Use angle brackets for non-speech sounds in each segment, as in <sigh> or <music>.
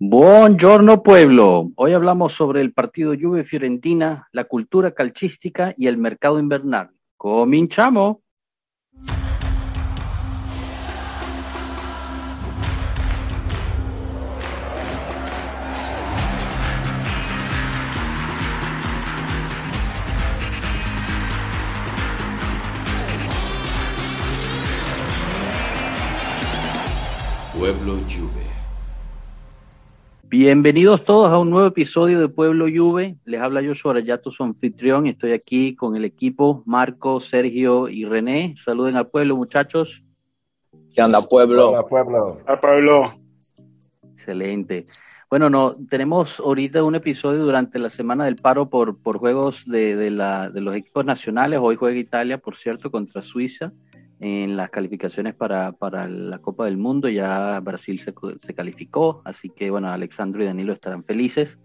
Buongiorno pueblo. Hoy hablamos sobre el partido Juve Fiorentina, la cultura calcística y el mercado invernal. Cominchamo. Pueblo. Bienvenidos todos a un nuevo episodio de Pueblo Juve. Les habla yo sobre Yato, su anfitrión. Estoy aquí con el equipo Marco, Sergio y René. Saluden al pueblo, muchachos. ¿Qué onda, pueblo? Hola, pueblo. Hola, Pablo. Excelente. Bueno, no, tenemos ahorita un episodio durante la semana del paro por, por juegos de, de, la, de los equipos nacionales. Hoy juega Italia, por cierto, contra Suiza en las calificaciones para, para, la Copa del Mundo. Ya Brasil se, se, calificó, así que bueno, Alexandro y Danilo estarán felices.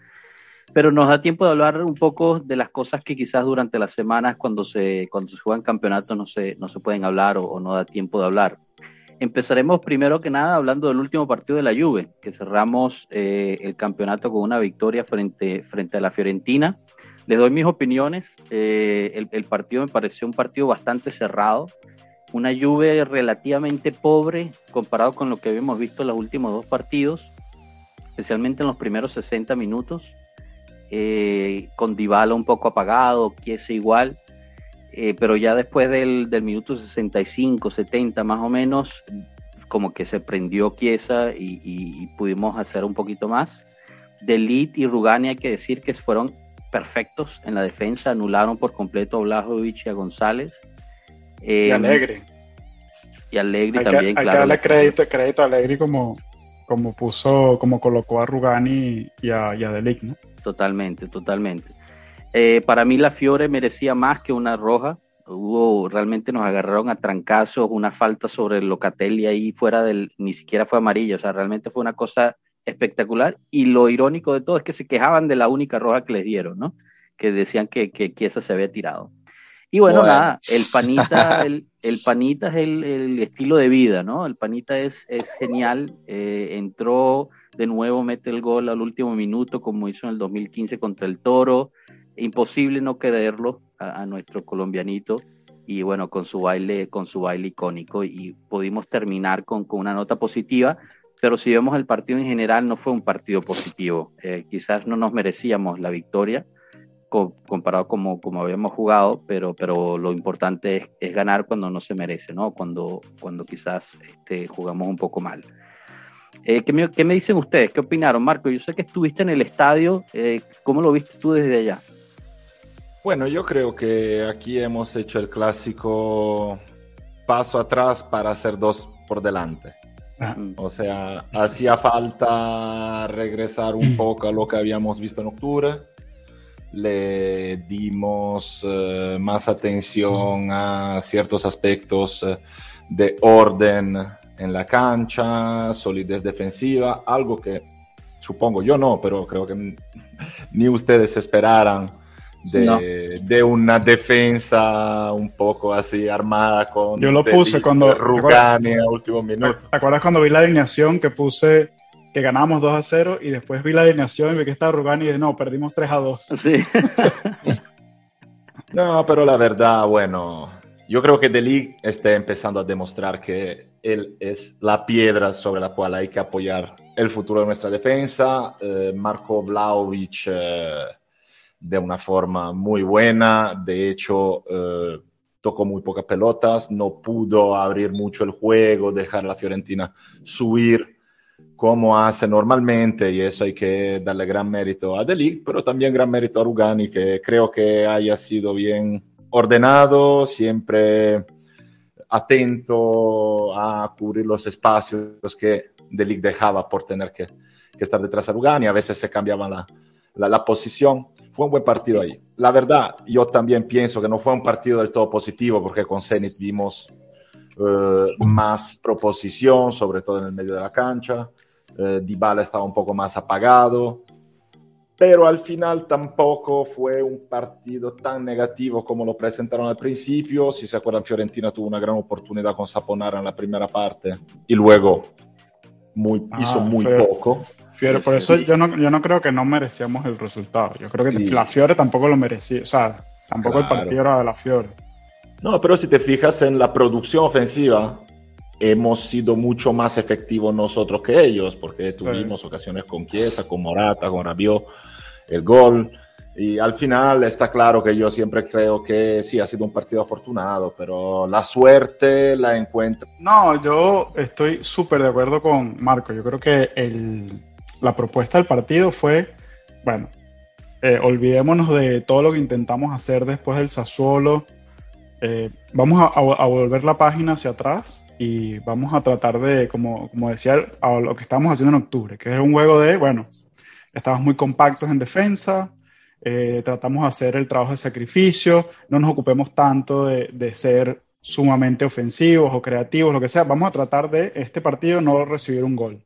Pero nos da tiempo de hablar un poco de las cosas que quizás durante las semanas cuando se, cuando se juegan campeonatos no se, no se pueden hablar o, o no da tiempo de hablar. Empezaremos primero que nada hablando del último partido de la Juve, que cerramos eh, el campeonato con una victoria frente, frente a la Fiorentina. Les doy mis opiniones. Eh, el, el partido me pareció un partido bastante cerrado una Juve relativamente pobre comparado con lo que habíamos visto en los últimos dos partidos, especialmente en los primeros 60 minutos, eh, con Dybala un poco apagado, Chiesa igual, eh, pero ya después del, del, minuto 65, 70 más o menos, como que se prendió Chiesa y, y, pudimos hacer un poquito más. Delit y Rugani hay que decir que fueron perfectos en la defensa, anularon por completo a Blajovic y a González. Eh, y Alegre. Y Alegre hay también, que, hay claro. que darle crédito, crédito a Alegre como, como puso, como colocó a Rugani y a, y a Delic, ¿no? Totalmente, totalmente. Eh, para mí la Fiore merecía más que una roja. Hubo, realmente nos agarraron a trancazos, una falta sobre el Locatelli ahí fuera del, ni siquiera fue amarilla, o sea, realmente fue una cosa espectacular. Y lo irónico de todo es que se quejaban de la única roja que les dieron, ¿no? Que decían que, que, que esa se había tirado. Y bueno, bueno, nada, el panita, <laughs> el, el panita es el, el, estilo de vida, ¿no? El panita es, es genial, eh, entró de nuevo, mete el gol al último minuto, como hizo en el 2015 contra el Toro, imposible no quererlo a, a nuestro colombianito, y bueno, con su baile, con su baile icónico, y pudimos terminar con, con una nota positiva, pero si vemos el partido en general, no fue un partido positivo, eh, quizás no nos merecíamos la victoria, comparado como, como habíamos jugado, pero, pero lo importante es, es, ganar cuando no se merece, ¿no? Cuando, cuando quizás este, jugamos un poco mal. Eh, ¿qué, me, ¿qué, me, dicen ustedes? ¿Qué opinaron, Marco? Yo sé que estuviste en el estadio, eh, ¿cómo lo viste tú desde allá? Bueno, yo creo que aquí hemos hecho el clásico paso atrás para hacer dos por delante. Ah. O sea, hacía falta regresar un poco a lo que habíamos visto en octubre le dimos uh, más atención a ciertos aspectos uh, de orden en la cancha, solidez defensiva, algo que supongo yo no, pero creo que <laughs> ni ustedes esperaran de, no. de una defensa un poco así armada con yo lo puse cuando Rugani a último minuto. ¿Te acuerdas cuando vi la alineación que puse que ganábamos 2 a 0 y después vi la alineación y vi que estaba Rugani y dije, no, perdimos 3 a 2. Sí. <laughs> no, pero la verdad, bueno, yo creo que Delig está empezando a demostrar que él es la piedra sobre la cual hay que apoyar el futuro de nuestra defensa. Eh, Marco Vlaovic eh, de una forma muy buena, de hecho... Eh, tocó muy pocas pelotas, no pudo abrir mucho el juego, dejar a la Fiorentina subir como hace normalmente y eso hay que darle gran mérito a Delic, pero también gran mérito a Rugani que creo que haya sido bien ordenado, siempre atento a cubrir los espacios que Delic dejaba por tener que, que estar detrás de Rugani, a veces se cambiaba la, la, la, posición. Fue un buen partido ahí. La verdad, yo también pienso que no fue un partido del todo positivo porque con Zenit vimos Uh, más proposición, sobre todo en el medio de la cancha. Uh, Dybala estaba un poco más apagado, pero al final tampoco fue un partido tan negativo como lo presentaron al principio. Si se acuerdan, Fiorentina tuvo una gran oportunidad con Saponara en la primera parte y luego muy, ah, hizo muy poco. Fiore, por eso yo no, yo no creo que no merecíamos el resultado. Yo creo que la Fiore tampoco lo merecía. O sea, tampoco el partido era de la Fiore. No, pero si te fijas en la producción ofensiva, hemos sido mucho más efectivos nosotros que ellos, porque tuvimos ocasiones con Chiesa, con Morata, con Rabiot, el gol. Y al final está claro que yo siempre creo que sí, ha sido un partido afortunado, pero la suerte la encuentro. No, yo estoy súper de acuerdo con Marco. Yo creo que el, la propuesta del partido fue, bueno, eh, olvidémonos de todo lo que intentamos hacer después del Sassuolo. Eh, vamos a, a, volver la página hacia atrás y vamos a tratar de, como, como decía, a lo que estábamos haciendo en octubre, que es un juego de, bueno, estamos muy compactos en defensa, eh, tratamos de hacer el trabajo de sacrificio, no nos ocupemos tanto de, ser sumamente ofensivos o creativos, lo que sea. Vamos a tratar de este partido no recibir un gol.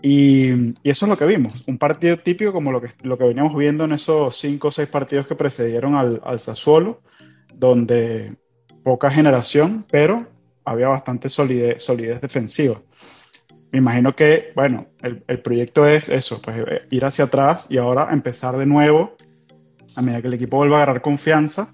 Y, eso es lo que vimos, un partido típico como lo que, lo que veníamos viendo en esos cinco o seis partidos que precedieron al, al Sassuolo, donde poca generación, pero había bastante solidez, solidez defensiva. Me imagino que, bueno, el, el, proyecto es eso, pues eh, ir hacia atrás y ahora empezar de nuevo, a medida que el equipo vuelva a agarrar confianza,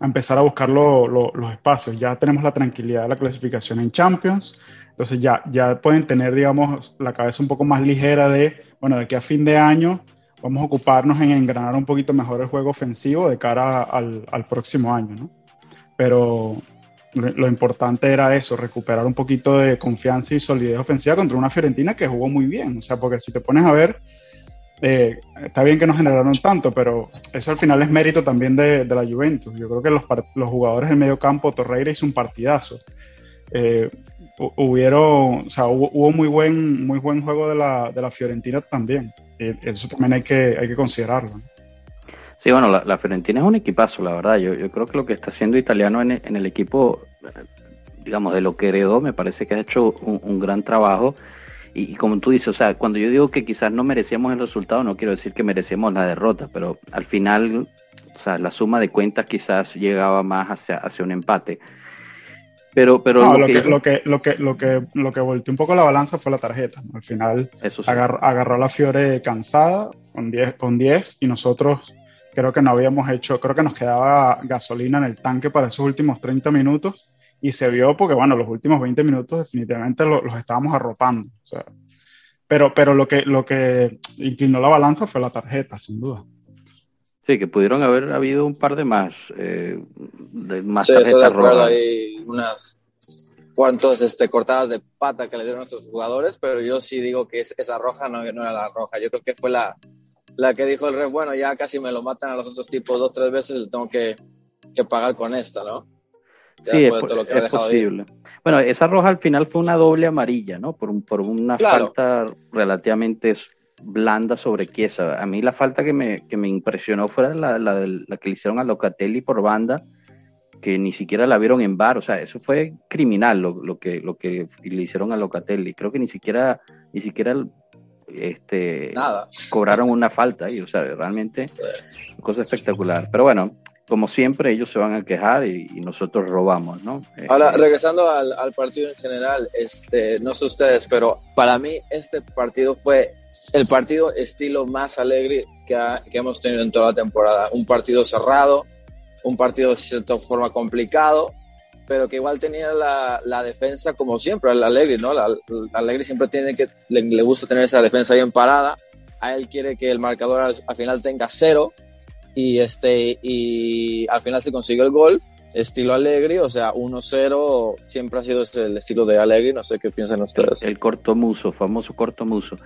a empezar a buscar los espacios. Ya tenemos la tranquilidad de la clasificación en Champions, entonces ya, ya pueden tener, digamos, la cabeza un poco más ligera de, bueno, de aquí a fin de año vamos a ocuparnos en engranar un poquito mejor el juego ofensivo de cara al, al próximo año, ¿no? Pero, lo importante era eso, recuperar un poquito de confianza y solidez ofensiva contra una Fiorentina que jugó muy bien. O sea, porque si te pones a ver, eh, está bien que no generaron tanto, pero eso al final es mérito también de, la Juventus. Yo creo que los, los, jugadores del medio campo, Torreira hizo un partidazo. Eh, hubieron, o sea, hubo, muy, buen, muy buen juego de la, de la Fiorentina también. Eso también hay que, hay que considerarlo. Sí, bueno, la, Fiorentina es un equipazo, la verdad. Yo, yo creo que lo que está haciendo Italiano en, el equipo, digamos, de lo que heredó, me parece que ha hecho un, gran trabajo. Y, como tú dices, o sea, cuando yo digo que quizás no merecíamos el resultado, no quiero decir que merecemos la derrota, pero al final, o sea, la suma de cuentas quizás llegaba más hacia, hacia un empate. Pero, pero lo, que, lo, que, lo, que, lo, que, lo que volteó un poco la balanza fue la tarjeta. Al final agarró, a la Fiore cansada con 10 con 10 y nosotros creo que no habíamos hecho, creo que nos quedaba gasolina en el tanque para esos últimos 30 minutos y se vio porque, bueno, los últimos 20 minutos definitivamente los, estábamos arropando. O sea, pero, pero lo que, lo que inclinó la balanza fue la tarjeta, sin duda. Sí, que pudieron haber habido un par de más, eh, de más sí, tarjetas rojas. Hay unas cuantos este, cortadas de pata que le dieron a nuestros jugadores, pero yo sí digo que esa roja no, no era la roja. Yo creo que fue la, la que dijo el rey, bueno, ya casi me lo matan a los otros tipos dos, tres veces, tengo que, que pagar con esta, ¿no? sí, es, posible. Bueno, esa roja al final fue una doble amarilla, ¿no? Por, por una falta relativamente blanda sobre Chiesa. A mí la falta que me, que me impresionó fue la, la, la, que le hicieron a Locatelli por banda, que ni siquiera la vieron en bar. O sea, eso fue criminal lo, lo, que, lo que le hicieron a Locatelli. Creo que ni siquiera, ni siquiera este, cobraron una falta y, o sea, realmente cosa espectacular. Pero bueno, como siempre, ellos se van a quejar y, nosotros robamos, ¿no? Ahora, este, regresando al, al, partido en general, este, no sé ustedes, pero para mí este partido fue el partido estilo más alegre que, que hemos tenido en toda la temporada. Un partido cerrado, un partido de cierta forma complicado, pero que igual tenía la, la defensa como siempre, el Alegre, ¿no? La, Alegre siempre tiene que, le, gusta tener esa defensa bien parada, a él quiere que el marcador al, final tenga cero y, este, y al final se consiguió el gol estilo Alegre, o sea, 1-0 siempre ha sido este, el estilo de Alegre, no sé qué piensan ustedes. El, corto muso, famoso corto muso.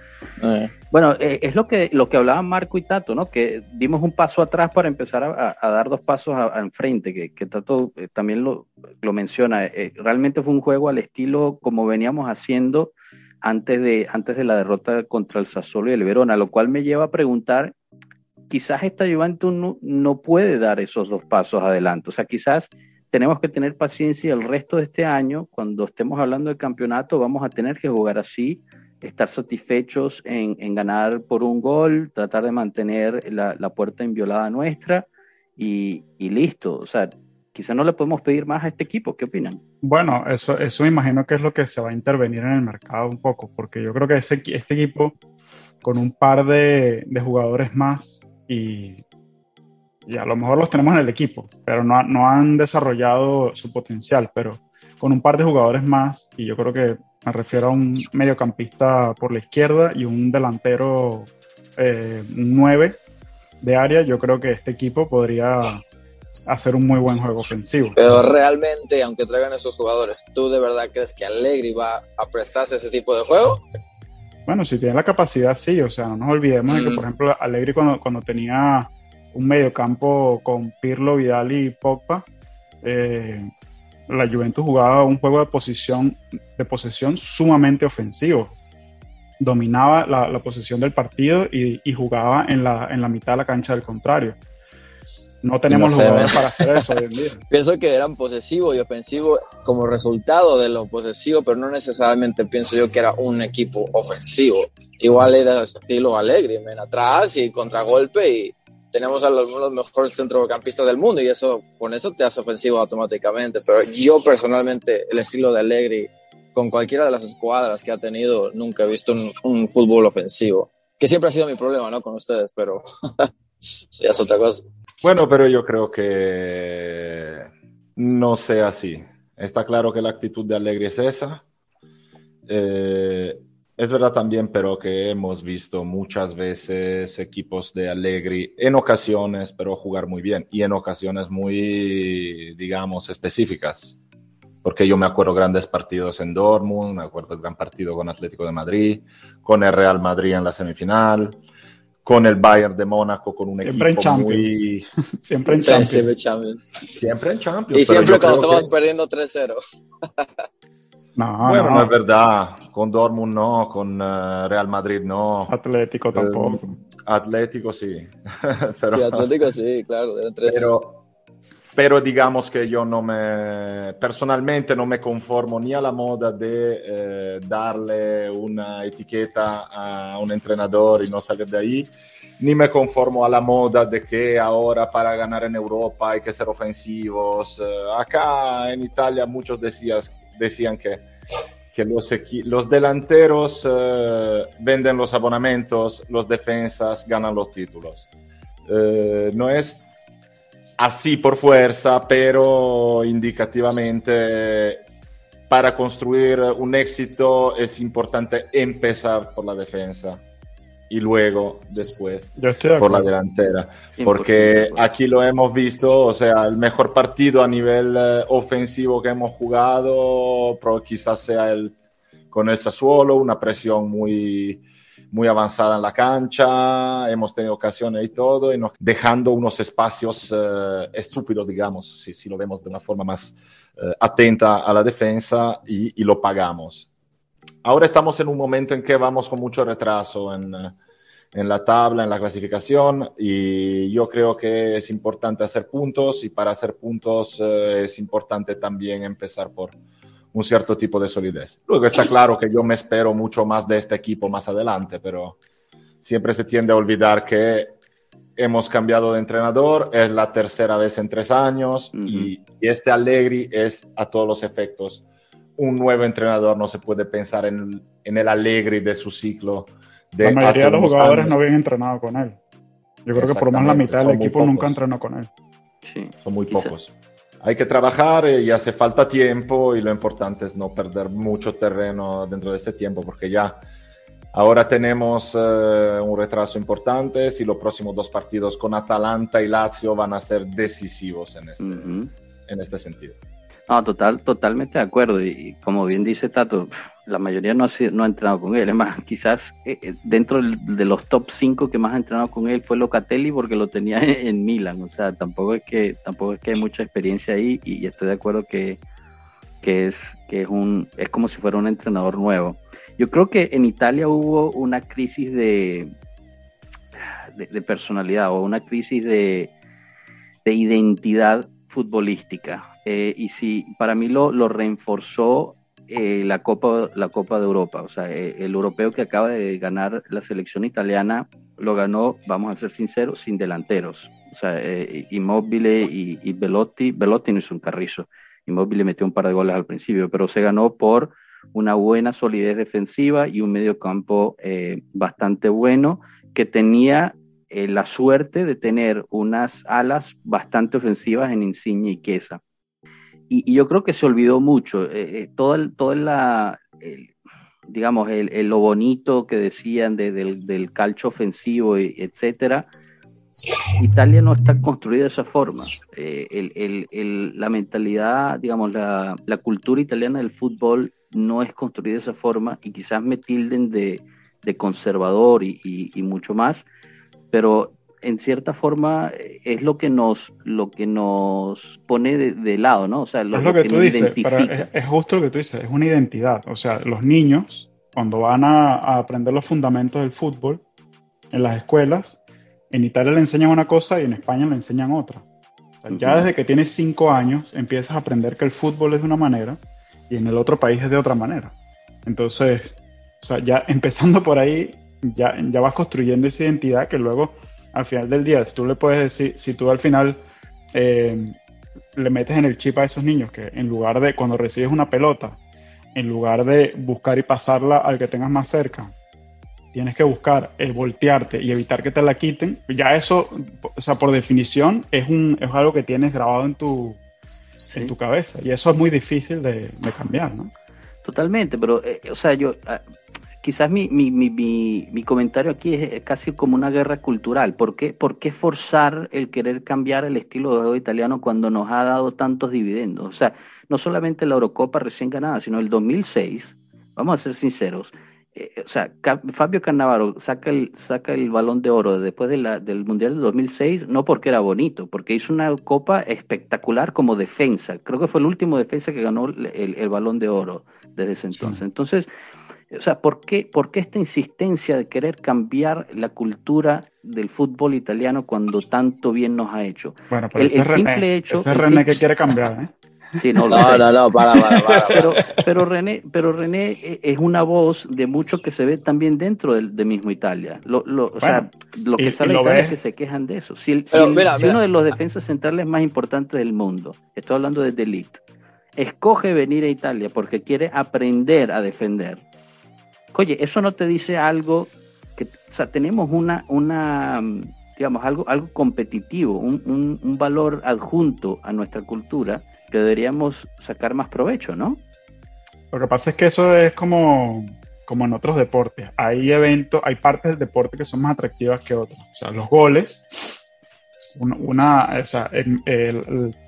Eh. Bueno, eh, es lo que, lo que hablaban Marco y Tato, ¿no? Que dimos un paso atrás para empezar a, dar dos pasos enfrente, que, que, Tato eh, también lo, lo menciona. realmente fue un juego al estilo como veníamos haciendo antes de, antes de la derrota contra el Sassuolo y el Verona, lo cual me lleva a preguntar quizás esta Juventus no, no, puede dar esos dos pasos adelante. O sea, quizás tenemos que tener paciencia y el resto de este año, cuando estemos hablando del campeonato, vamos a tener que jugar así, estar satisfechos en, en ganar por un gol, tratar de mantener la, la puerta inviolada nuestra y, y, listo. O sea, quizás no le podemos pedir más a este equipo. ¿Qué opinan? Bueno, eso, eso me imagino que es lo que se va a intervenir en el mercado un poco, porque yo creo que ese, este equipo con un par de, jugadores más y, a lo mejor los tenemos en el equipo, pero no, no han desarrollado su potencial, pero con un par de jugadores más y yo creo que me refiero a un mediocampista por la izquierda y un delantero eh, 9 de área, yo creo que este equipo podría hacer un muy buen juego ofensivo. Pero realmente, aunque traigan esos jugadores, ¿tú de verdad crees que Allegri va a prestarse ese tipo de juego? Bueno, si tiene la capacidad, sí. O sea, no nos olvidemos de que, por mm. ejemplo, Allegri cuando, cuando tenía un mediocampo con Pirlo, Vidal y Pogba, eh, la Juventus jugaba un juego de posición, de posesión sumamente ofensivo. Dominaba la, la posesión del partido y, y, jugaba en la, en la mitad de la cancha del contrario. No tenemos los jugadores para hacer eso hoy en día. <laughs> Pienso que eran posesivos y ofensivos como resultado de lo posesivo, pero no necesariamente pienso yo que era un equipo ofensivo. Igual era estilo alegre, ven atrás y contragolpe y tenemos a los, los, mejores centrocampistas del mundo y eso con eso te hace ofensivo automáticamente. Pero yo personalmente el estilo de Allegri con cualquiera de las escuadras que ha tenido nunca he visto un, un fútbol ofensivo, que siempre ha sido mi problema, ¿no? Con ustedes, pero <laughs> sí, es otra cosa. Bueno, pero yo creo que no sea así. Está claro que la actitud de Allegri es esa. Eh, es verdad también, pero que hemos visto muchas veces equipos de Allegri en ocasiones, pero jugar muy bien y en ocasiones muy, digamos, específicas. Porque yo me acuerdo grandes partidos en Dortmund, me acuerdo el gran partido con Atlético de Madrid, con el Real Madrid en la semifinal, con el Bayern de Mónaco, con un siempre equipo en muy... <laughs> Siempre en Champions. siempre en Champions. Siempre en Champions. Y siempre cuando estamos que... perdiendo 3-0. No, bueno, no. no es verdad. Con Dortmund no, con uh, Real Madrid no. Atlético tampoco. Eh, Atlético sí. <laughs> pero, sí, Atlético sí, claro. Eran tres. <laughs> Pero, pero digamos que yo no me, personalmente no me conformo ni a la moda de eh, darle una etiqueta a un entrenador y no salir de ahí, ni me conformo a la moda de que ahora para ganar en Europa hay que ser ofensivos. Uh, acá en Italia muchos decías, decían que, que los, los delanteros uh, venden los abonamientos, los defensas ganan los títulos. Uh, no es así por fuerza, pero indicativamente para construir un éxito es importante empezar por la defensa y luego después de por la delantera. Porque aquí lo hemos visto, o sea, el mejor partido a nivel uh, ofensivo que hemos jugado, pero quizás sea el con el Sassuolo, una presión muy, muy avanzada en la cancha, hemos tenido ocasiones y todo, y nos, dejando unos espacios uh, estúpidos, digamos, si, si, lo vemos de una forma más uh, atenta a la defensa y, y, lo pagamos. Ahora estamos en un momento en que vamos con mucho retraso en, uh, en la tabla, en la clasificación, y yo creo que es importante hacer puntos, y para hacer puntos es importante también empezar por un cierto tipo de solidez. Luego está claro que yo me espero mucho más de este equipo más adelante, pero siempre se tiende a olvidar que hemos cambiado de entrenador, es la tercera vez en tres años uh -huh. y, y, este Allegri es a todos los efectos un nuevo entrenador, no se puede pensar en, en el Allegri de su ciclo. De la mayoría de los jugadores años. no habían entrenado con él. Yo creo que por lo menos la mitad del equipo nunca entrenó con él. Sí, son muy quizá. pocos hay que trabajar y hace falta tiempo y lo importante es no perder mucho terreno dentro de este tiempo porque ya ahora tenemos uh, un retraso importante si los próximos dos partidos con Atalanta y Lazio van a ser decisivos en este, uh -huh. en este sentido. No, total, totalmente de acuerdo. Y, como bien dice Tato, la mayoría no ha, sido, no ha entrenado con él. Es más, quizás eh, dentro de los top 5 que más ha entrenado con él fue Locatelli porque lo tenía en, en, Milan. O sea, tampoco es que tampoco es que hay mucha experiencia ahí y, y estoy de acuerdo que, que, es, que es, un, es como si fuera un entrenador nuevo. Yo creo que en Italia hubo una crisis de, de, de personalidad o una crisis de, de identidad futbolística. Eh, y sí, para mí lo, lo reforzó eh, la, Copa, la Copa de Europa. O sea, eh, el europeo que acaba de ganar la selección italiana lo ganó, vamos a ser sinceros, sin delanteros. O sea, eh, Immobile y, y Belotti, Belotti no hizo un carrizo. Immobile metió un par de goles al principio, pero se ganó por una buena solidez defensiva y un mediocampo eh, bastante bueno que tenía eh, la suerte de tener unas alas bastante ofensivas en Insigne y Quesa. Y, yo creo que se olvidó mucho. Eh, eh, todo, el, todo la, digamos, el, lo bonito que decían del, del, calcio ofensivo, etcétera. Italia no está construida de esa forma. la mentalidad, digamos, la, la, cultura italiana del fútbol no es construida de esa forma y quizás me tilden de, conservador y, mucho más, pero en cierta forma es lo que nos lo que nos pone de, lado, ¿no? O sea, lo, es lo, que, tú dices, es, justo lo que tú dices, es una identidad. O sea, los niños cuando van a, aprender los fundamentos del fútbol en las escuelas, en Italia le enseñan una cosa y en España le enseñan otra. O sea, ya desde que tienes cinco años empiezas a aprender que el fútbol es de una manera y en el otro país es de otra manera. Entonces, o sea, ya <laughs> empezando por ahí, ya, ya vas construyendo esa identidad que luego, al final del día, si tú le puedes decir, si tú al final eh, le metes en el chip a esos niños que en lugar de cuando recibes una pelota, en lugar de buscar y pasarla al que tengas más cerca, tienes que buscar el voltearte y evitar que te la quiten, ya eso, o sea, por definición, es, un, es algo que tienes grabado en tu, en tu cabeza. Y eso es muy difícil de, de cambiar, ¿no? Totalmente, pero, eh, o sea, yo, ah, quizás mi, mi, mi, mi, comentario aquí es casi como una guerra cultural. ¿Por qué, ¿Por qué forzar el querer cambiar el estilo de juego italiano cuando nos ha dado tantos dividendos? O sea, no solamente la Eurocopa recién ganada, sino el 2006, vamos a ser sinceros, eh, o sea, Fabio Cannavaro saca el, saca el balón de oro después de la, del Mundial del 2006, no porque era bonito, porque hizo una copa espectacular como defensa. Creo que fue el último defensa que ganó el, el balón de oro desde ese entonces. Entonces, o sea, ¿por qué, ¿por qué esta insistencia de querer cambiar la cultura del fútbol italiano cuando tanto bien nos ha hecho? Bueno, pero el, ese simple René, hecho. Ese René que quiere cambiar, ¿eh? <laughs> Sí, no, no, no, para, para, para, <laughs> Pero, pero, René, pero René es una voz de mucho que se ve también dentro de, mismo Italia. Lo, lo, o sea, lo que sale de Italia es que se quejan de eso. Si, uno de los defensas centrales más importantes del mundo, estoy hablando de Delite, escoge venir a Italia porque quiere aprender a defender, Oye, eso no te dice algo que, o sea, tenemos una, una digamos, algo, algo competitivo, un, un, valor adjunto a nuestra cultura que deberíamos sacar más provecho, ¿no? Lo que pasa es que eso es como, como en otros deportes. Hay eventos, hay partes del deporte que son más atractivas que otras. O sea, los goles, una, o sea, eh,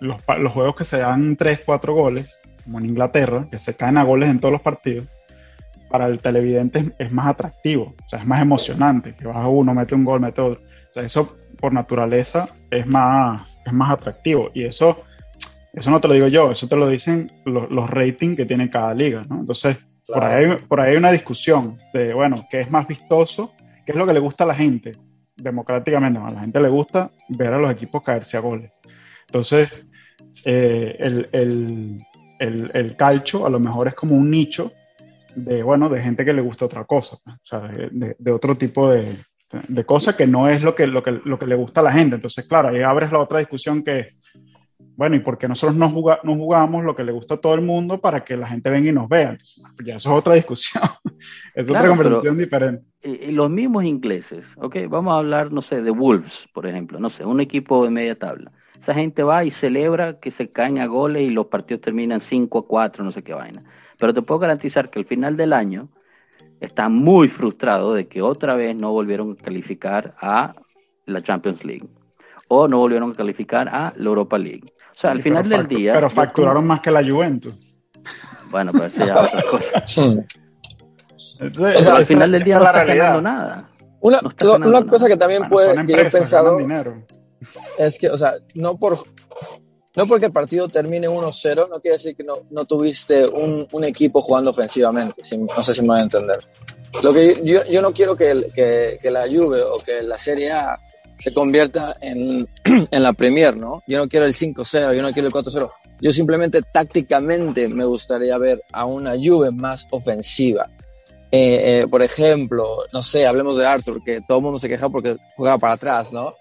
los, los, juegos que se dan 3, 4 goles, como en Inglaterra, que se caen a goles en todos los partidos, para el televidente es, más atractivo, o sea, es más emocionante, que baja uno, mete un gol, mete otro. O sea, eso por naturaleza es más, es más atractivo. Y eso, eso no te lo digo yo, eso te lo dicen los, los ratings que tiene cada liga, ¿no? Entonces, por, ahí, por ahí hay una discusión de, bueno, ¿qué es más vistoso? ¿Qué es lo que le gusta a la gente? Democráticamente, a la gente le gusta ver a los equipos caerse a goles. Entonces, eh, el, el, el, el calcho a lo mejor es como un nicho de, bueno, de gente que le gusta otra cosa, pues, o sea, de, de, otro tipo de, de cosas que no es lo que, lo, que, lo que le gusta a la gente. Entonces, claro, ahí abres la otra discusión que es, bueno, ¿y por qué nosotros no, no jugamos lo que le gusta a todo el mundo para que la gente venga y nos vea? ya eso es otra discusión, <laughs> es otra conversación diferente. Y, los mismos ingleses, ok, vamos a hablar, no sé, de Wolves, por ejemplo, no sé, un equipo de media tabla. Esa gente va y celebra que se caen a goles y los partidos terminan 5 a 4, no sé qué vaina. Pero te puedo garantizar que al final del año está muy frustrado de que otra vez no volvieron a calificar a la Champions League o no volvieron a calificar a la Europa League. O sea, al final del día... Pero facturaron más que la Juventus. Bueno, pues eso ya es otra cosa. <laughs> al final del día no está ganando nada. Una, una cosa que también puede, que yo he pensado, es que, o sea, no por no porque el partido termine 1-0, no quiere decir que no, no tuviste un, un, equipo jugando ofensivamente. no sé si me voy a entender. Lo que yo, yo no quiero que, que, que, la Juve o que la Serie A se convierta en, <clears throat> en la Premier, ¿no? Yo no quiero el 5-0, yo no quiero el 4-0. Yo simplemente tácticamente me gustaría ver a una Juve más ofensiva. Eh, eh, por ejemplo, no sé, hablemos de Arthur, que todo el mundo se queja porque juega para atrás, ¿no?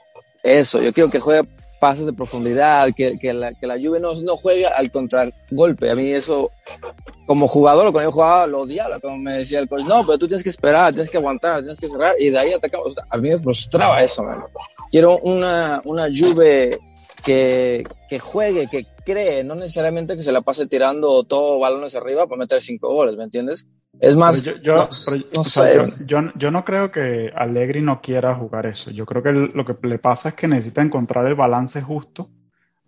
Eso, yo quiero que juegue pases de profundidad, que, que, la, que la Juve no, no juegue al contragolpe. A mí eso, como jugador, cuando yo jugaba, lo odiaba, como me decía el coach, no, pero tú tienes que esperar, tienes que aguantar, tienes que cerrar, y de ahí atacamos. a mí me frustraba eso, man. Quiero una, una Juve que, que juegue, que cree, no necesariamente que se la pase tirando todo balones arriba para meter cinco goles, ¿me entiendes? Es más, yo, no, sé. yo, no creo que Allegri no quiera jugar eso. Yo creo que lo que le pasa es que necesita encontrar el balance justo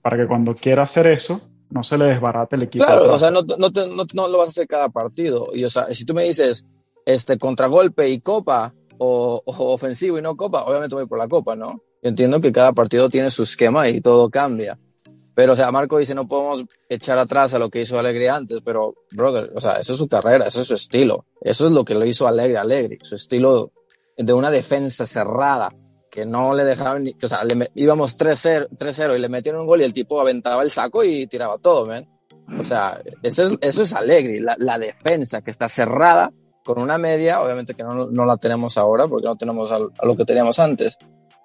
para que cuando quiera hacer eso, no se le desbarate el equipo. Claro, o sea, no, no, lo vas a hacer cada partido. Y, o sea, si tú me dices este contragolpe y copa, o, ofensivo y no copa, obviamente voy por la copa, ¿no? Yo entiendo que cada partido tiene su esquema y todo cambia. Pero, o sea, Marco dice, no podemos echar atrás a lo que hizo Alegre antes, pero, brother, o sea, eso es su carrera, eso es su estilo. Eso es lo que lo hizo Alegre, Alegre, su estilo de una defensa cerrada, que no le dejaban ni, o sea, le, íbamos 3-0 y le metieron un gol y el tipo aventaba el saco y tiraba todo, ¿ven? O sea, eso es, eso es Alegre, la, la, defensa que está cerrada con una media, obviamente que no, no la tenemos ahora porque no tenemos a, a lo que teníamos antes,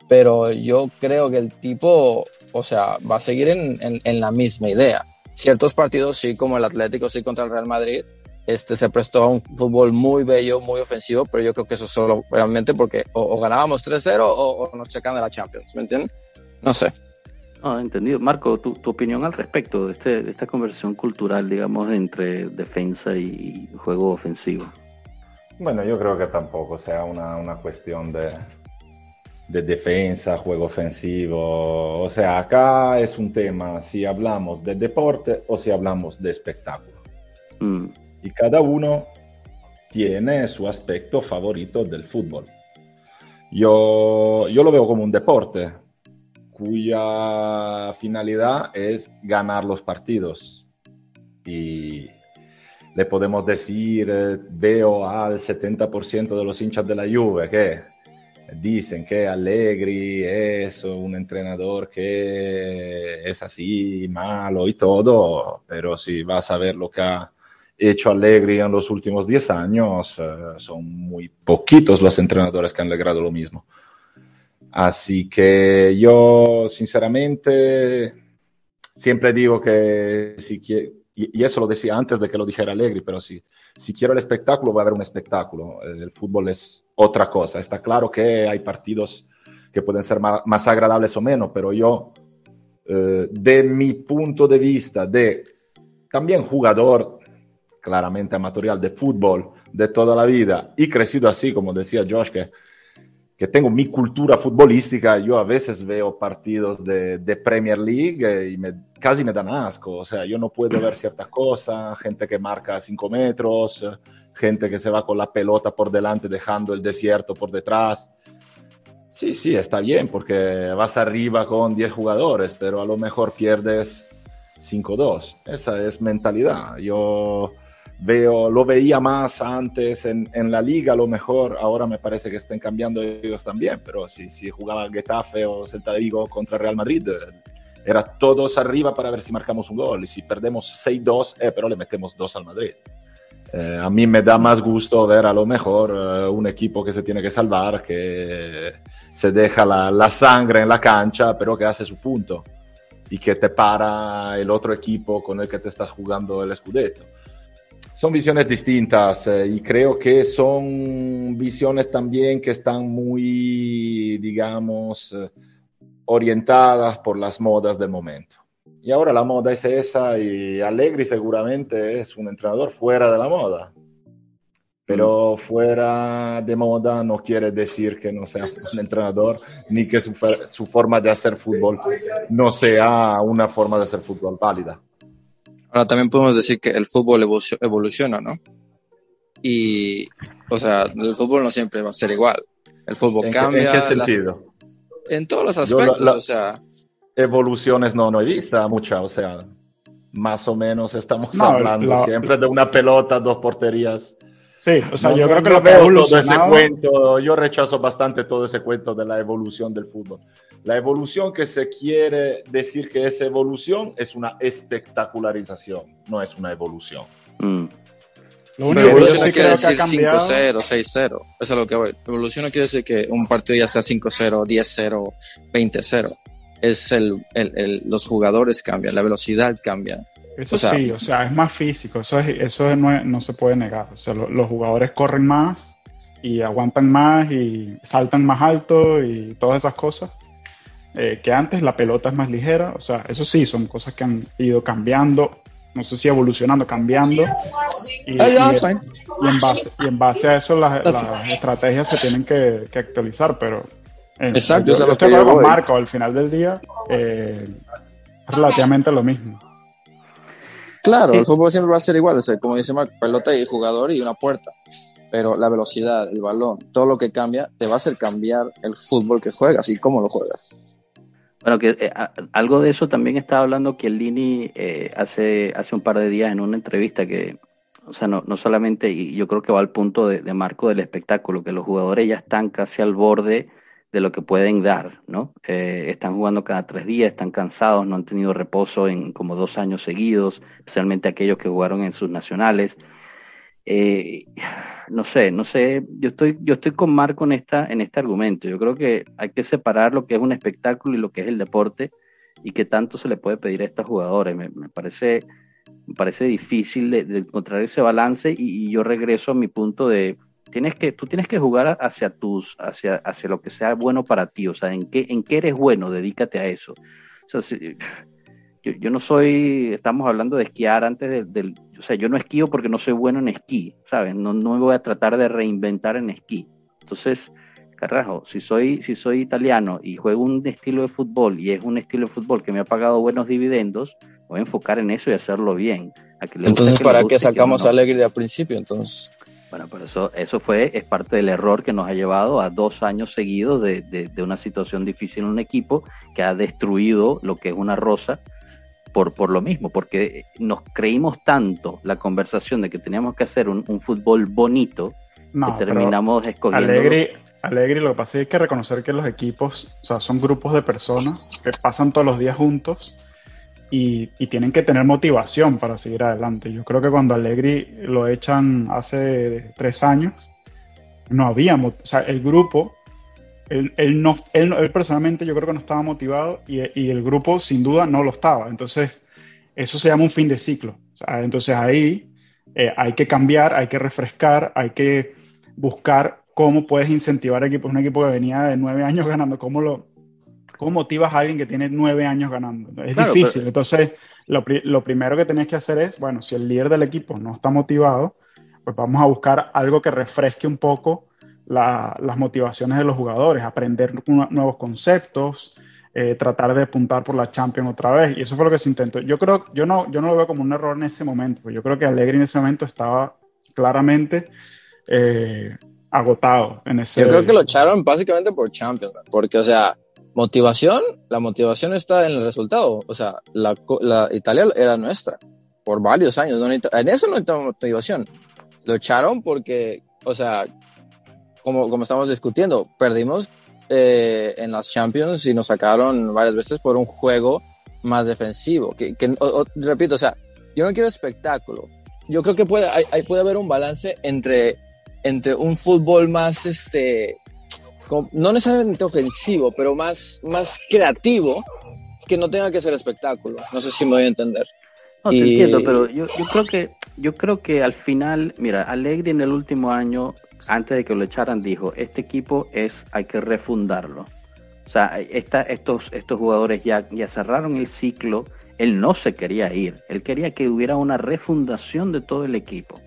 pero yo creo que el tipo o sea, va a seguir en, en, la misma idea. Ciertos partidos, sí, como el Atlético, sí, contra el Real Madrid, este, se prestó a un fútbol muy bello, muy ofensivo, pero yo creo que eso solo realmente porque o, ganábamos 3-0 o, nos checan de la Champions, ¿me entiendes? No sé. No, entendido. Marco, tu, tu opinión al respecto de, este, de esta conversión cultural, digamos, entre defensa y juego ofensivo. Bueno, yo creo que tampoco sea una, una cuestión de, de defensa, juego ofensivo. O sea, acá es un tema si hablamos de deporte o si hablamos de espectáculo. Mm. Y cada uno tiene su aspecto favorito del fútbol. Yo, yo lo veo como un deporte cuya finalidad es ganar los partidos. Y le podemos decir, eh, veo al 70% de los hinchas de la Juve que dicen que Allegri es un entrenador que es así malo y todo, pero si vas a ver lo que ha hecho Allegri en los últimos 10 años, eh, son muy poquitos los entrenadores que han logrado lo mismo. Así que yo, sinceramente, siempre digo que si y, eso lo decía antes de que lo dijera Allegri, pero si, si quiero el espectáculo, va a haber un espectáculo. El fútbol es otra cosa. Está claro que hay partidos que pueden ser más, agradables o menos, pero yo, eh, de mi punto de vista, de también jugador claramente amatorial de fútbol de toda la vida y crecido así, como decía Josh, que que tengo mi cultura futbolística, yo a veces veo partidos de, de Premier League eh, y me, casi me dan asco. O sea, yo no puedo ver ciertas cosas, gente que marca 5 metros, gente que se va con la pelota por delante dejando el desierto por detrás. Sí, sí, está bien porque vas arriba con 10 jugadores, pero a lo mejor pierdes 5-2. Esa es mentalidad. Yo veo, lo veía más antes en, en, la liga, a lo mejor ahora me parece que estén cambiando ellos también, pero si, si jugaba Getafe o Celta de Vigo contra Real Madrid, era todos arriba para ver si marcamos un gol y si perdemos 6-2, eh, pero le metemos 2 al Madrid. Eh, a mí me da más gusto ver a lo mejor eh, un equipo que se tiene que salvar, que se deja la, la sangre en la cancha, pero que hace su punto y que te para el otro equipo con el que te estás jugando el Scudetto son visiones distintas eh, y creo que son visiones también que están muy, digamos, eh, orientadas por las modas del momento. Y ahora la moda es esa y Allegri seguramente es un entrenador fuera de la moda. Pero mm. fuera de moda no quiere decir que no sea un entrenador ni que su, su forma de hacer fútbol no sea una forma de hacer fútbol válida. Ahora también podemos decir que el fútbol evoluciona, ¿no? Y, o sea, el fútbol no siempre va a ser igual. El fútbol cambia. ¿En qué sentido? en todos los aspectos, o sea. Evoluciones no, no he visto muchas, o sea, más o menos estamos hablando siempre de una pelota, dos porterías. Sí, o sea, yo creo que lo que todo ese cuento, yo rechazo bastante todo ese cuento de la evolución del fútbol. La evolución que se quiere decir que es evolución es una espectacularización, no es una evolución. Mm. evolución no quiere decir 5-0, 6-0. Eso es lo que voy. Evolución no quiere decir que un partido ya sea 5-0, 10-0, 20-0. es el, los jugadores cambian, la velocidad cambia. Eso sí, o sea, es más físico, eso, es, eso no, no, se puede negar. O sea, los jugadores corren más y aguantan más y saltan más alto y todas esas cosas. Eh, que antes la pelota es más ligera, o sea, eso sí, son cosas que han ido cambiando, no sé si evolucionando, cambiando. Y, y, en, base, y en base a eso las, estrategias se tienen que, actualizar, pero... Exacto, yo, estoy con Marco, al final del día eh, es relativamente lo mismo. Claro, el fútbol siempre va a ser igual, como dice Marco, pelota y jugador y una puerta pero la velocidad, el balón, todo lo que cambia, te va a hacer cambiar el fútbol que juegas y cómo lo juegas. Bueno, que eh, algo de eso también estaba hablando Chiellini eh, hace, hace un par de días en una entrevista que, o sea, no, no solamente, y yo creo que va al punto de, marco del espectáculo, que los jugadores ya están casi al borde de lo que pueden dar, ¿no? Eh, están jugando cada tres días, están cansados, no han tenido reposo en como dos años seguidos, especialmente aquellos que jugaron en sus nacionales. Eh, no sé, no sé, yo estoy, yo estoy con Marco en, esta, en este argumento. Yo creo que hay que separar lo que es un espectáculo y lo que es el deporte y qué tanto se le puede pedir a estos jugadores. Me, parece, me parece difícil de, encontrar ese balance y, yo regreso a mi punto de tienes que, tú tienes que jugar hacia tus, hacia, hacia lo que sea bueno para ti, o sea, en qué, en qué eres bueno, dedícate a eso. Yo, no soy, estamos hablando de esquiar antes del, o sea, yo no esquío porque no soy bueno en esquí, ¿sabes? No, no me voy a tratar de reinventar en esquí. Entonces, carajo, si soy, si soy italiano y juego un estilo de fútbol y es un estilo de fútbol que me ha pagado buenos dividendos, voy a enfocar en eso y hacerlo bien. entonces, ¿para qué sacamos a Alegre al principio? Entonces. Bueno, pero eso, eso fue, es parte del error que nos ha llevado a dos años seguidos de, de, de una situación difícil en un equipo que ha destruido lo que es una rosa por, por lo mismo, porque nos creímos tanto la conversación de que teníamos que hacer un, fútbol bonito que terminamos escogiendo. Alegre, lo que pasa es que hay que reconocer que los equipos, o sea, son grupos de personas que pasan todos los días juntos y, y, tienen que tener motivación para seguir adelante. Yo creo que cuando Alegri lo echan hace tres años, no había, o sea, el grupo él, no, él, personalmente yo creo que no estaba motivado y, el grupo sin duda no lo estaba. Entonces, eso se llama un fin de ciclo. entonces ahí eh, hay que cambiar, hay que refrescar, hay que buscar cómo puedes incentivar equipos. Un equipo que venía de nueve años ganando, ¿cómo, lo, cómo motivas a alguien que tiene nueve años ganando? Es difícil. Entonces, lo, lo primero que tenés que hacer es, bueno, si el líder del equipo no está motivado, pues vamos a buscar algo que refresque un poco las motivaciones de los jugadores, aprender nuevos conceptos, eh, tratar de apuntar por la Champions otra vez. Y eso fue lo que se intentó. Yo creo, yo no, yo no lo veo como un error en ese momento, yo creo que Alegre en ese momento estaba claramente eh, agotado en ese. Yo creo que lo echaron básicamente por Champions, porque, o sea, motivación, la motivación está en el resultado. O sea, la, la Italia era nuestra por varios años. en eso no hay motivación. Lo echaron porque, o sea, como, como estamos discutiendo, perdimos eh, en las Champions y nos sacaron varias veces por un juego más defensivo. Que, repito, o sea, yo no quiero espectáculo. Yo creo que puede, hay, puede haber un balance entre, entre un fútbol más, este, no necesariamente ofensivo, pero más, más creativo, que no tenga que ser espectáculo. No sé si me voy a entender. No, te entiendo, pero yo, yo, creo que yo creo que al final, mira, Alegri en el último año, antes de que lo echaran, dijo, este equipo es, hay que refundarlo. O sea, estos, estos jugadores ya, ya cerraron el ciclo, él no se quería ir, él quería que hubiera una refundación de todo el equipo.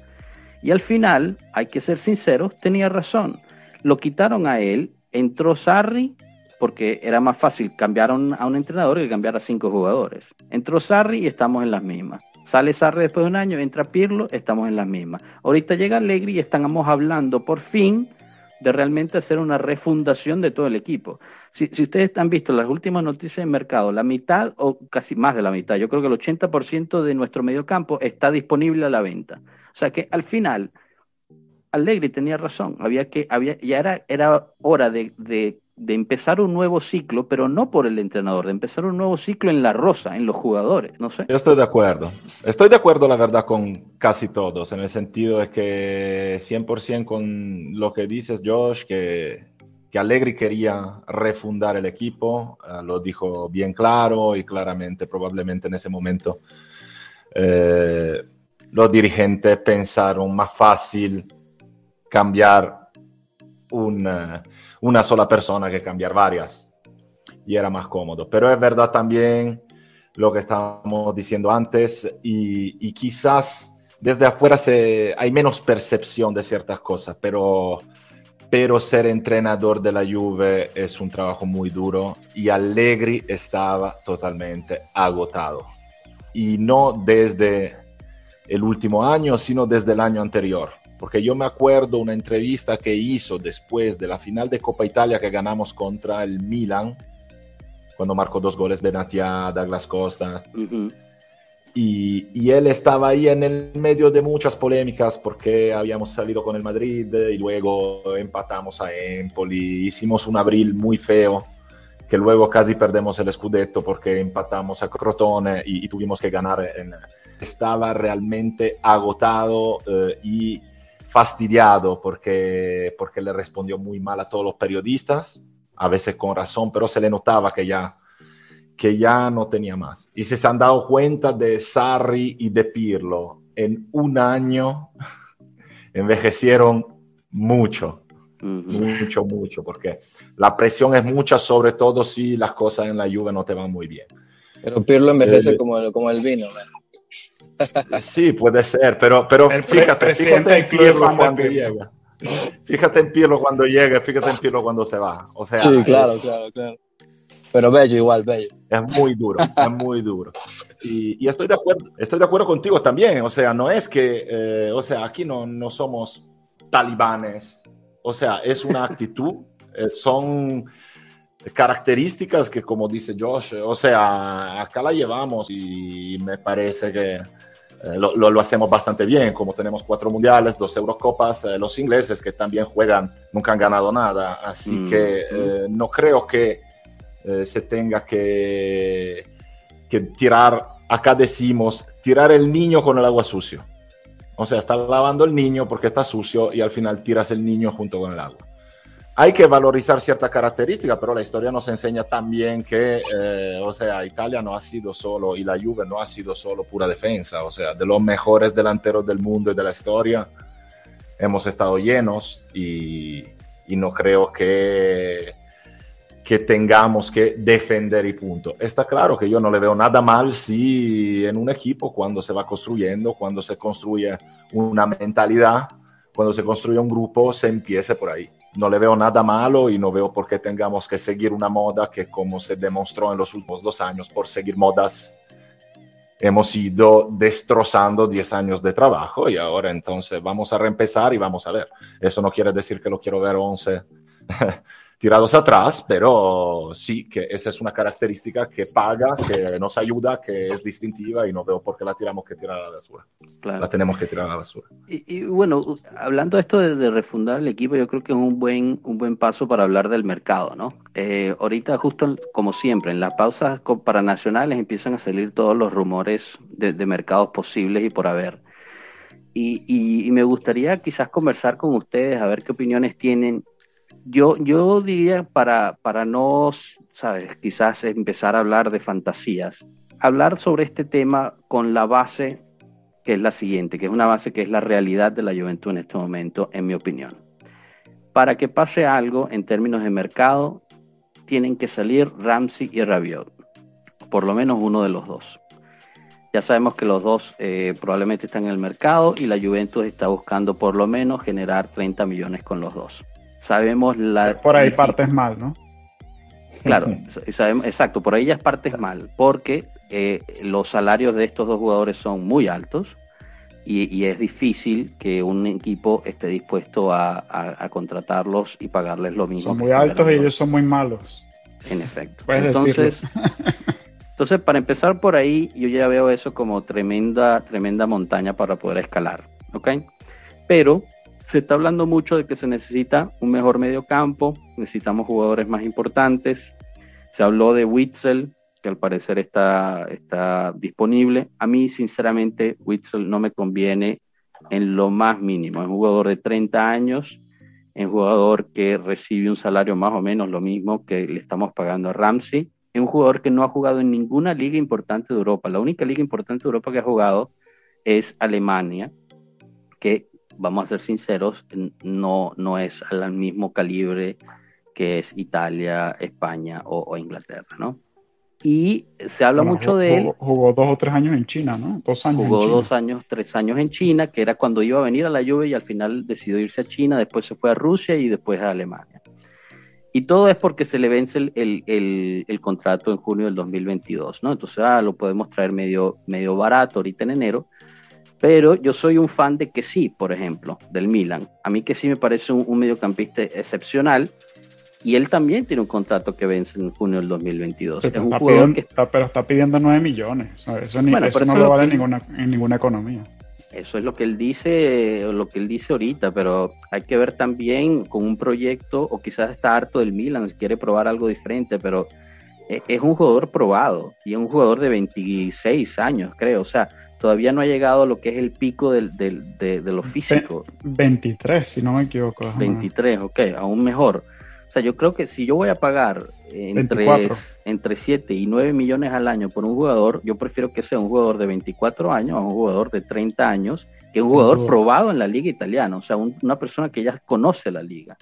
Y al final, hay que ser sinceros, tenía razón. Lo quitaron a él, entró Sarri, porque era más fácil cambiar a un, a un entrenador que cambiar a cinco jugadores. Entró Sarri y estamos en las mismas. Sale Sarri después de un año, entra Pirlo, estamos en las mismas. Ahorita llega Allegri y estamos hablando por fin de realmente hacer una refundación de todo el equipo. Si, ustedes han visto las últimas noticias de mercado, la mitad o casi más de la mitad, yo creo que el 80% de nuestro mediocampo está disponible a la venta. O sea que al final, Allegri tenía razón, había que, había, ya era, era hora de empezar un nuevo ciclo, pero no por el entrenador, de empezar un nuevo ciclo en la rosa, en los jugadores, no sé. Yo estoy de acuerdo. Estoy de acuerdo, la verdad, con casi todos, en el sentido de que 100% con lo que dices, Josh, que que Allegri quería refundar el equipo, eh, lo dijo bien claro y claramente, probablemente en ese momento eh, los dirigentes pensaron más fácil cambiar una, una sola persona que cambiar varias y era más cómodo. Pero es verdad también lo que estábamos diciendo antes y, quizás desde afuera se, hay menos percepción de ciertas cosas, pero pero ser entrenador de la Juve es un trabajo muy duro y Allegri estaba totalmente agotado. Y no desde el último año, sino desde el año anterior. Porque yo me acuerdo una entrevista que hizo después de la final de Copa Italia que ganamos contra el Milan, cuando marcó dos goles Benatia, Douglas Costa. Y, él estaba ahí en el medio de muchas polémicas porque habíamos salido con el Madrid y luego empatamos a Empoli, hicimos un abril muy feo que luego casi perdemos el Scudetto porque empatamos a Crotone y, tuvimos que ganar. Estaba realmente agotado eh, y fastidiado porque, porque le respondió muy mal a todos los periodistas, a veces con razón, pero se le notaba que ya que ya no tenía más. Y si se han dado cuenta de Sarri y de Pirlo, en un año <laughs> envejecieron mucho, mucho, mucho, porque la presión es mucha, sobre todo si las cosas en la lluvia no te van muy bien. Pero Pirlo envejece eh, como, el, como el vino. Sí, puede ser, pero, pero fíjate, fíjate en Pirlo cuando llega. Fíjate en Pirlo cuando llega, fíjate en Pirlo cuando se va. O sea, sí, claro, claro, claro. Pero bello igual, bello. Es muy duro, es muy duro. Y, estoy, de acuerdo, estoy de acuerdo contigo también. O sea, no es que, eh, o sea, aquí no, no somos talibanes. O sea, es una <laughs> actitud, eh, son características que, como dice Josh, o sea, acá la llevamos y me parece que eh, lo, lo, hacemos bastante bien, como tenemos cuatro mundiales, dos Eurocopas, los ingleses que también juegan nunca han ganado nada, así mm, que mm. no creo que eh, se tenga que, que tirar, acá decimos, tirar el niño con el agua sucio. O sea, está lavando el niño porque está sucio y al final tiras el niño junto con el agua. Hay que valorizar cierta característica, pero la historia nos enseña también que, eh, o sea, Italia no ha sido solo, y la Juve no ha sido solo pura defensa, o sea, de los mejores delanteros del mundo y de la historia hemos estado llenos y, y no creo que que tengamos que defender y punto. Está claro que yo no le veo nada mal si en un equipo cuando se va construyendo, cuando se construye una mentalidad, cuando se construye un grupo, se empiece por ahí. No le veo nada malo y no veo por qué tengamos que seguir una moda que como se demostró en los últimos dos años, por seguir modas, hemos ido destrozando 10 años de trabajo y ahora entonces vamos a reempezar y vamos a ver. Eso no quiere decir que lo quiero ver 11 <laughs> tirados atrás, pero sí que esa es una característica que paga, que nos ayuda, que es distintiva y no veo por qué la tiramos que tirar a la basura. La tenemos que tirar a la basura. Y, bueno, hablando de esto de, refundar el equipo, yo creo que es un buen, un buen paso para hablar del mercado, ¿no? Eh, ahorita, justo como siempre, en las pausas para nacionales empiezan a salir todos los rumores de, mercados posibles y por haber. Y, y, me gustaría quizás conversar con ustedes, a ver qué opiniones tienen yo, diría para, para no, sabes, quizás empezar a hablar de fantasías, hablar sobre este tema con la base que es la siguiente, que es una base que es la realidad de la juventud en este momento, en mi opinión. Para que pase algo en términos de mercado, tienen que salir Ramsey y Rabiot, por lo menos uno de los dos. Ya sabemos que los dos eh, probablemente están en el mercado y la Juventus está buscando por lo menos generar 30 millones con los dos sabemos la... Por ahí partes mal, ¿no? Claro, <laughs> sabemos, exacto, por ahí ya partes mal, porque eh, los salarios de estos dos jugadores son muy altos y, es difícil que un equipo esté dispuesto a, contratarlos y pagarles lo mismo. Son muy altos y ellos son muy malos. En efecto. Entonces, <laughs> entonces, para empezar por ahí, yo ya veo eso como tremenda, tremenda montaña para poder escalar, ¿ok? Pero se está hablando mucho de que se necesita un mejor medio campo, necesitamos jugadores más importantes. Se habló de Witzel, que al parecer está, está disponible. A mí, sinceramente, Witzel no me conviene en lo más mínimo. Es un jugador de 30 años Es un jugador que recibe un salario más o menos lo mismo que le estamos pagando a Ramsey. Es un jugador que no ha jugado en ninguna liga importante de Europa. La única liga importante de Europa que ha jugado es Alemania, que vamos a ser sinceros, no, no es al mismo calibre que es Italia, España o, Inglaterra, ¿no? Y se habla mucho de él. Jugó dos o tres años en China, ¿no? Dos años. Jugó dos años, tres años en China, que era cuando iba a venir a la lluvia y al final decidió irse a China, después se fue a Rusia y después a Alemania. Y todo es porque se le vence el, el, el, contrato en junio del 2022, ¿no? Entonces, ah, lo podemos traer medio, medio barato ahorita en enero, pero yo soy un fan de que sí, por ejemplo, del Milan. A mí que sí me parece un, mediocampista excepcional. Y él también tiene un contrato que vence en junio del 2022. es un jugador que... está, pero está pidiendo 9 millones. Eso, no lo vale en ninguna, en ninguna economía. Eso es lo que él dice, lo que él dice ahorita, pero hay que ver también con un proyecto, o quizás está harto del Milan, quiere probar algo diferente, pero e, es un jugador probado y es un jugador de 26 años, creo. O sea, todavía no ha llegado a lo que es el pico del, del, de, de, lo físico. 23, si no me equivoco. 23, ok, aún mejor. O sea, yo creo que si yo voy a pagar entre, entre 7 y 9 millones al año por un jugador, yo prefiero que sea un jugador de 24 años a un jugador de 30 años, que un jugador probado en la liga italiana, o sea, una persona que ya conoce la liga.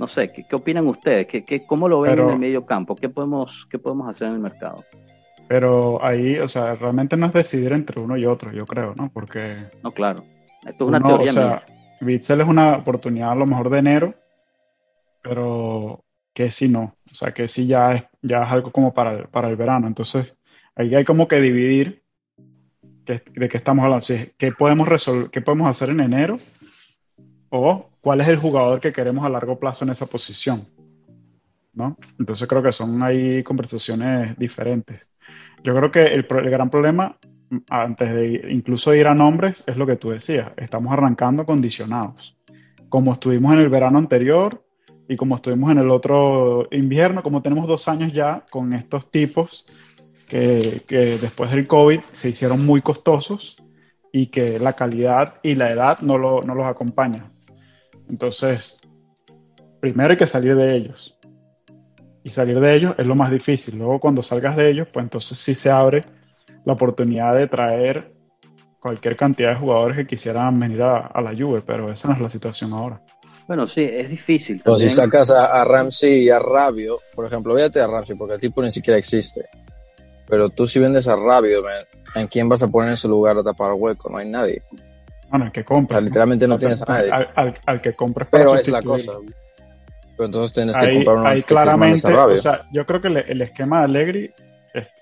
No sé, ¿qué, qué opinan ustedes? ¿Qué, qué, ¿Cómo lo ven en el medio campo? ¿Qué podemos, ¿Qué podemos hacer en el mercado? Pero ahí, o sea, realmente no es decidir entre uno y otro, yo creo, ¿no? Porque... No, claro. Esto es una teoría. O sea, Bitzel es una oportunidad a lo mejor de enero, pero que si no. O sea, que si ya es, ya es algo como para el, para el verano. Entonces, ahí hay como que dividir de qué estamos hablando. ¿qué, podemos resolver, ¿Qué podemos hacer en enero? O cuál es el jugador que queremos a largo plazo en esa posición. ¿no? Entonces creo que son ahí conversaciones diferentes. Yo creo que el, gran problema, antes de incluso ir a nombres, es lo que tú decías. Estamos arrancando condicionados. Como estuvimos en el verano anterior y como estuvimos en el otro invierno, como tenemos dos años ya con estos tipos que, después del COVID se hicieron muy costosos y que la calidad y la edad no, no los acompañan. Entonces, primero hay que salir de ellos y salir de ellos es lo más difícil. Luego cuando salgas de ellos, pues entonces sí se abre la oportunidad de traer cualquier cantidad de jugadores que quisieran venir a, la Juve, pero esa no es la situación ahora. Bueno, sí, es difícil. O si sacas a, Ramsey y a Rabio, por ejemplo, véate a Ramsey porque el tipo ni siquiera existe. Pero tú si vendes a Rabio, ¿en quién vas a poner en su lugar a tapar hueco? No hay nadie. Bueno, el que compra. literalmente no, tienes a nadie. Al, que compra. Pero es la cosa entonces tienes que comprar una ahí claramente, o sea, yo creo que el, esquema de Allegri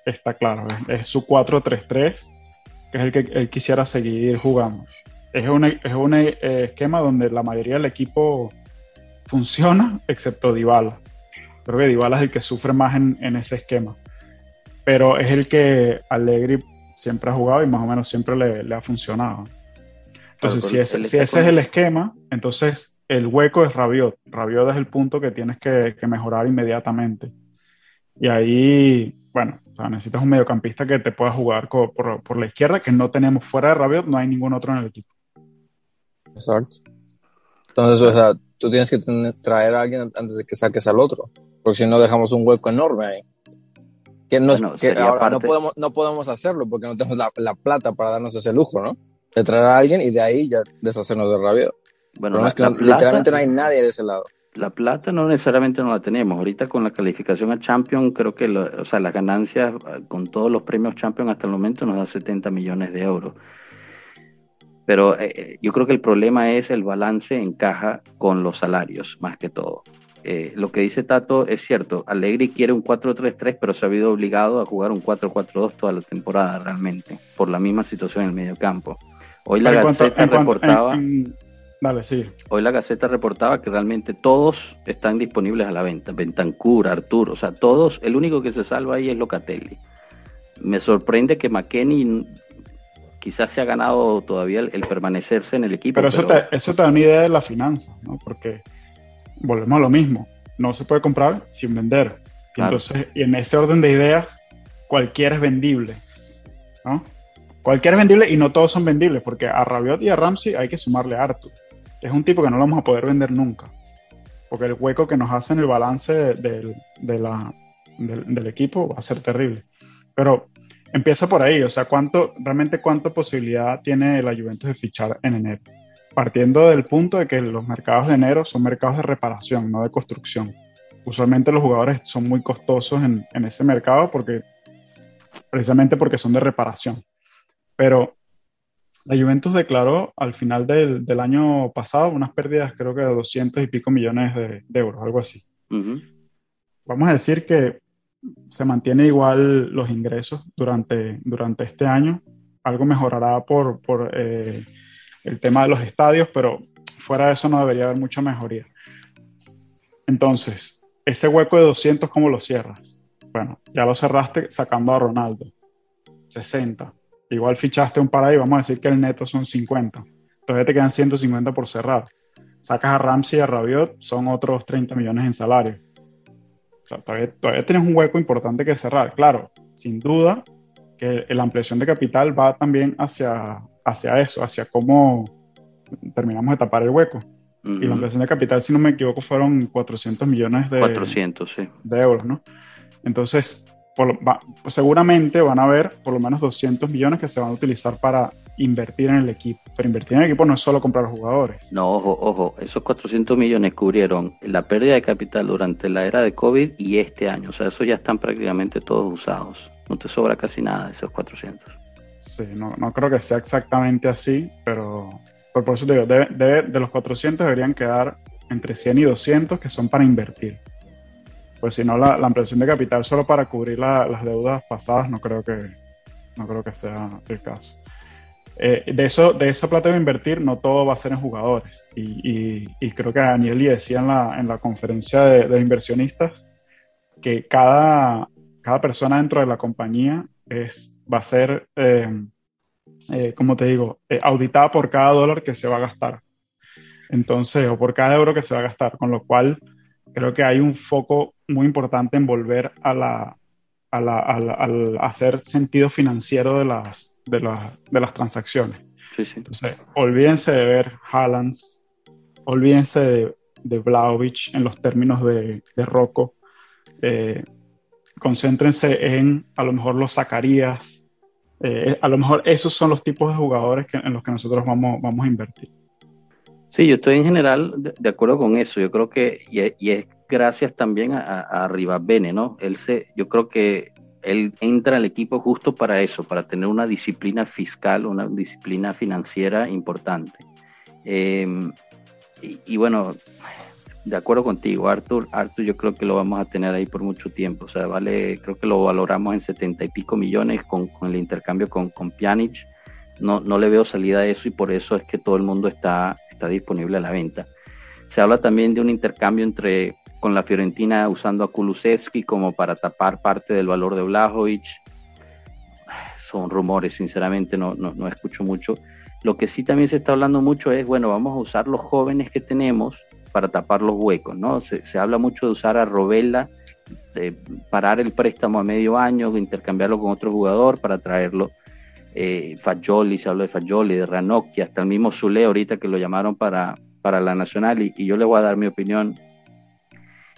está claro. Es, su 4-3-3, que es el que él quisiera seguir jugando. Es un, es un eh, esquema donde la mayoría del equipo funciona, excepto Dybala. Creo que Dybala es el que sufre más en, en ese esquema. Pero es el que Allegri siempre ha jugado y más o menos siempre le, le ha funcionado. Entonces, si, ese, si ese es el esquema, entonces el hueco es Rabiot. Rabiot es el punto que tienes que, mejorar inmediatamente. Y ahí, bueno, necesitas un mediocampista que te pueda jugar por, la izquierda, que no tenemos fuera de Rabiot, no hay ningún otro en el equipo. Exacto. Entonces, o sea, tú tienes que traer a alguien antes de que saques al otro, porque si no dejamos un hueco enorme ahí. Que, no, ahora no, podemos, no podemos hacerlo porque no tenemos la, plata para darnos ese lujo, ¿no? De traer a alguien y de ahí ya deshacernos de Rabiot. Bueno, literalmente no hay nadie de ese lado. La plata no necesariamente no la tenemos. Ahorita con la calificación a Champions, creo que o sea, las ganancias con todos los premios Champions hasta el momento nos da 70 millones de euros. Pero eh, eh, yo creo que el problema es el balance en caja con los salarios, más que todo. Eh, lo que dice Tato es cierto. Allegri quiere un 4-3-3, pero se ha habido obligado a jugar un 4-4-2 toda la temporada realmente, por la misma situación en el medio campo. Hoy la Gaceta reportaba... Vale, sí. Hoy la Gaceta reportaba que realmente todos están disponibles a la venta. Bentancur, Arturo, o sea, todos, el único que se salva ahí es Locatelli. Me sorprende que McKenny quizás se ha ganado todavía el, permanecerse en el equipo. Pero, eso, Te, eso te da una idea de la finanza, ¿no? Porque volvemos a lo mismo. No se puede comprar sin vender. Entonces, y en ese orden de ideas, cualquiera es vendible, ¿no? Cualquiera es vendible y no todos son vendibles, porque a Rabiot y a Ramsey hay que sumarle a Arthur. Es un tipo que no lo vamos a poder vender nunca. Porque el hueco que nos hace en el balance del, del, equipo va a ser terrible. Pero empieza por ahí, o sea, ¿cuánto, realmente cuánta posibilidad tiene la Juventus de fichar en enero? Partiendo del punto de que los mercados de enero son mercados de reparación, no de construcción. Usualmente los jugadores son muy costosos en, en ese mercado porque precisamente porque son de reparación. Pero la Juventus declaró al final del, del, año pasado unas pérdidas, creo que de 200 y pico millones de, euros, algo así. Vamos a decir que se mantiene igual los ingresos durante, durante este año. Algo mejorará por, por eh, el tema de los estadios, pero fuera de eso no debería haber mucha mejoría. Entonces, ese hueco de 200, ¿cómo lo cierras? Bueno, ya lo cerraste sacando a Ronaldo. 60 igual fichaste un par ahí, vamos a decir que el neto son 50. Todavía te quedan 150 por cerrar. Sacas a Ramsey y a Rabiot, son otros 30 millones en salario. O sea, todavía, tienes un hueco importante que cerrar. Claro, sin duda que la ampliación de capital va también hacia, hacia eso, hacia cómo terminamos de tapar el hueco. Y la ampliación de capital, si no me equivoco, fueron 400 millones de, 400, sí. de euros, ¿no? Entonces, seguramente van a haber por lo menos 200 millones que se van a utilizar para invertir en el equipo. Pero invertir en el equipo no es solo comprar jugadores. No, ojo, ojo, esos 400 millones cubrieron la pérdida de capital durante la era de COVID y este año. O sea, esos ya están prácticamente todos usados. No te sobra casi nada de esos 400. Sí, no, no creo que sea exactamente así, pero por eso te digo, de, de los 400 deberían quedar entre 100 y 200 que son para invertir pues si no, la, ampliación de capital solo para cubrir las deudas pasadas no creo que, no creo que sea el caso. Eh, de, eso, de esa plata de invertir, no todo va a ser en jugadores. Y, creo que Daniel decía en la, en la conferencia de, inversionistas que cada, cada persona dentro de la compañía es, va a ser, eh, eh, como te digo, auditada por cada dólar que se va a gastar. Entonces, o por cada euro que se va a gastar, con lo cual creo que hay un foco muy importante en volver a la, a la, al hacer sentido financiero de las, de, de las transacciones. Sí, sí. Entonces, olvídense de ver Hallands, olvídense de, de Vlaovic en los términos de, de Rocco. Eh, concéntrense en a lo mejor los Zacarías. Eh, a lo mejor esos son los tipos de jugadores que, en los que nosotros vamos, vamos a invertir. Sí, yo estoy en general de, acuerdo con eso. Yo creo que, y, es gracias también a, a Rivabene, ¿no? Él se, yo creo que él entra al equipo justo para eso, para tener una disciplina fiscal, una disciplina financiera importante. Em, y, bueno, de acuerdo contigo, Arthur, Arthur yo creo que lo vamos a tener ahí por mucho tiempo. O sea, vale, creo que lo valoramos en setenta y pico millones con, el intercambio con, con Pjanic. No, no le veo salida a eso y por eso es que todo el mundo está está disponible a la venta. Se habla también de un intercambio entre con la Fiorentina usando a Kulusevski como para tapar parte del valor de Blajovic. Son rumores, sinceramente no, no, escucho mucho. Lo que sí también se está hablando mucho es, bueno, vamos a usar los jóvenes que tenemos para tapar los huecos, ¿no? Se, habla mucho de usar a Robella, de parar el préstamo a medio año, intercambiarlo con otro jugador para traerlo eh, Fagioli, se habló de Fagioli, de Ranocchi, hasta el mismo Zule ahorita que lo llamaron para, para la Nacional y, yo le voy a dar mi opinión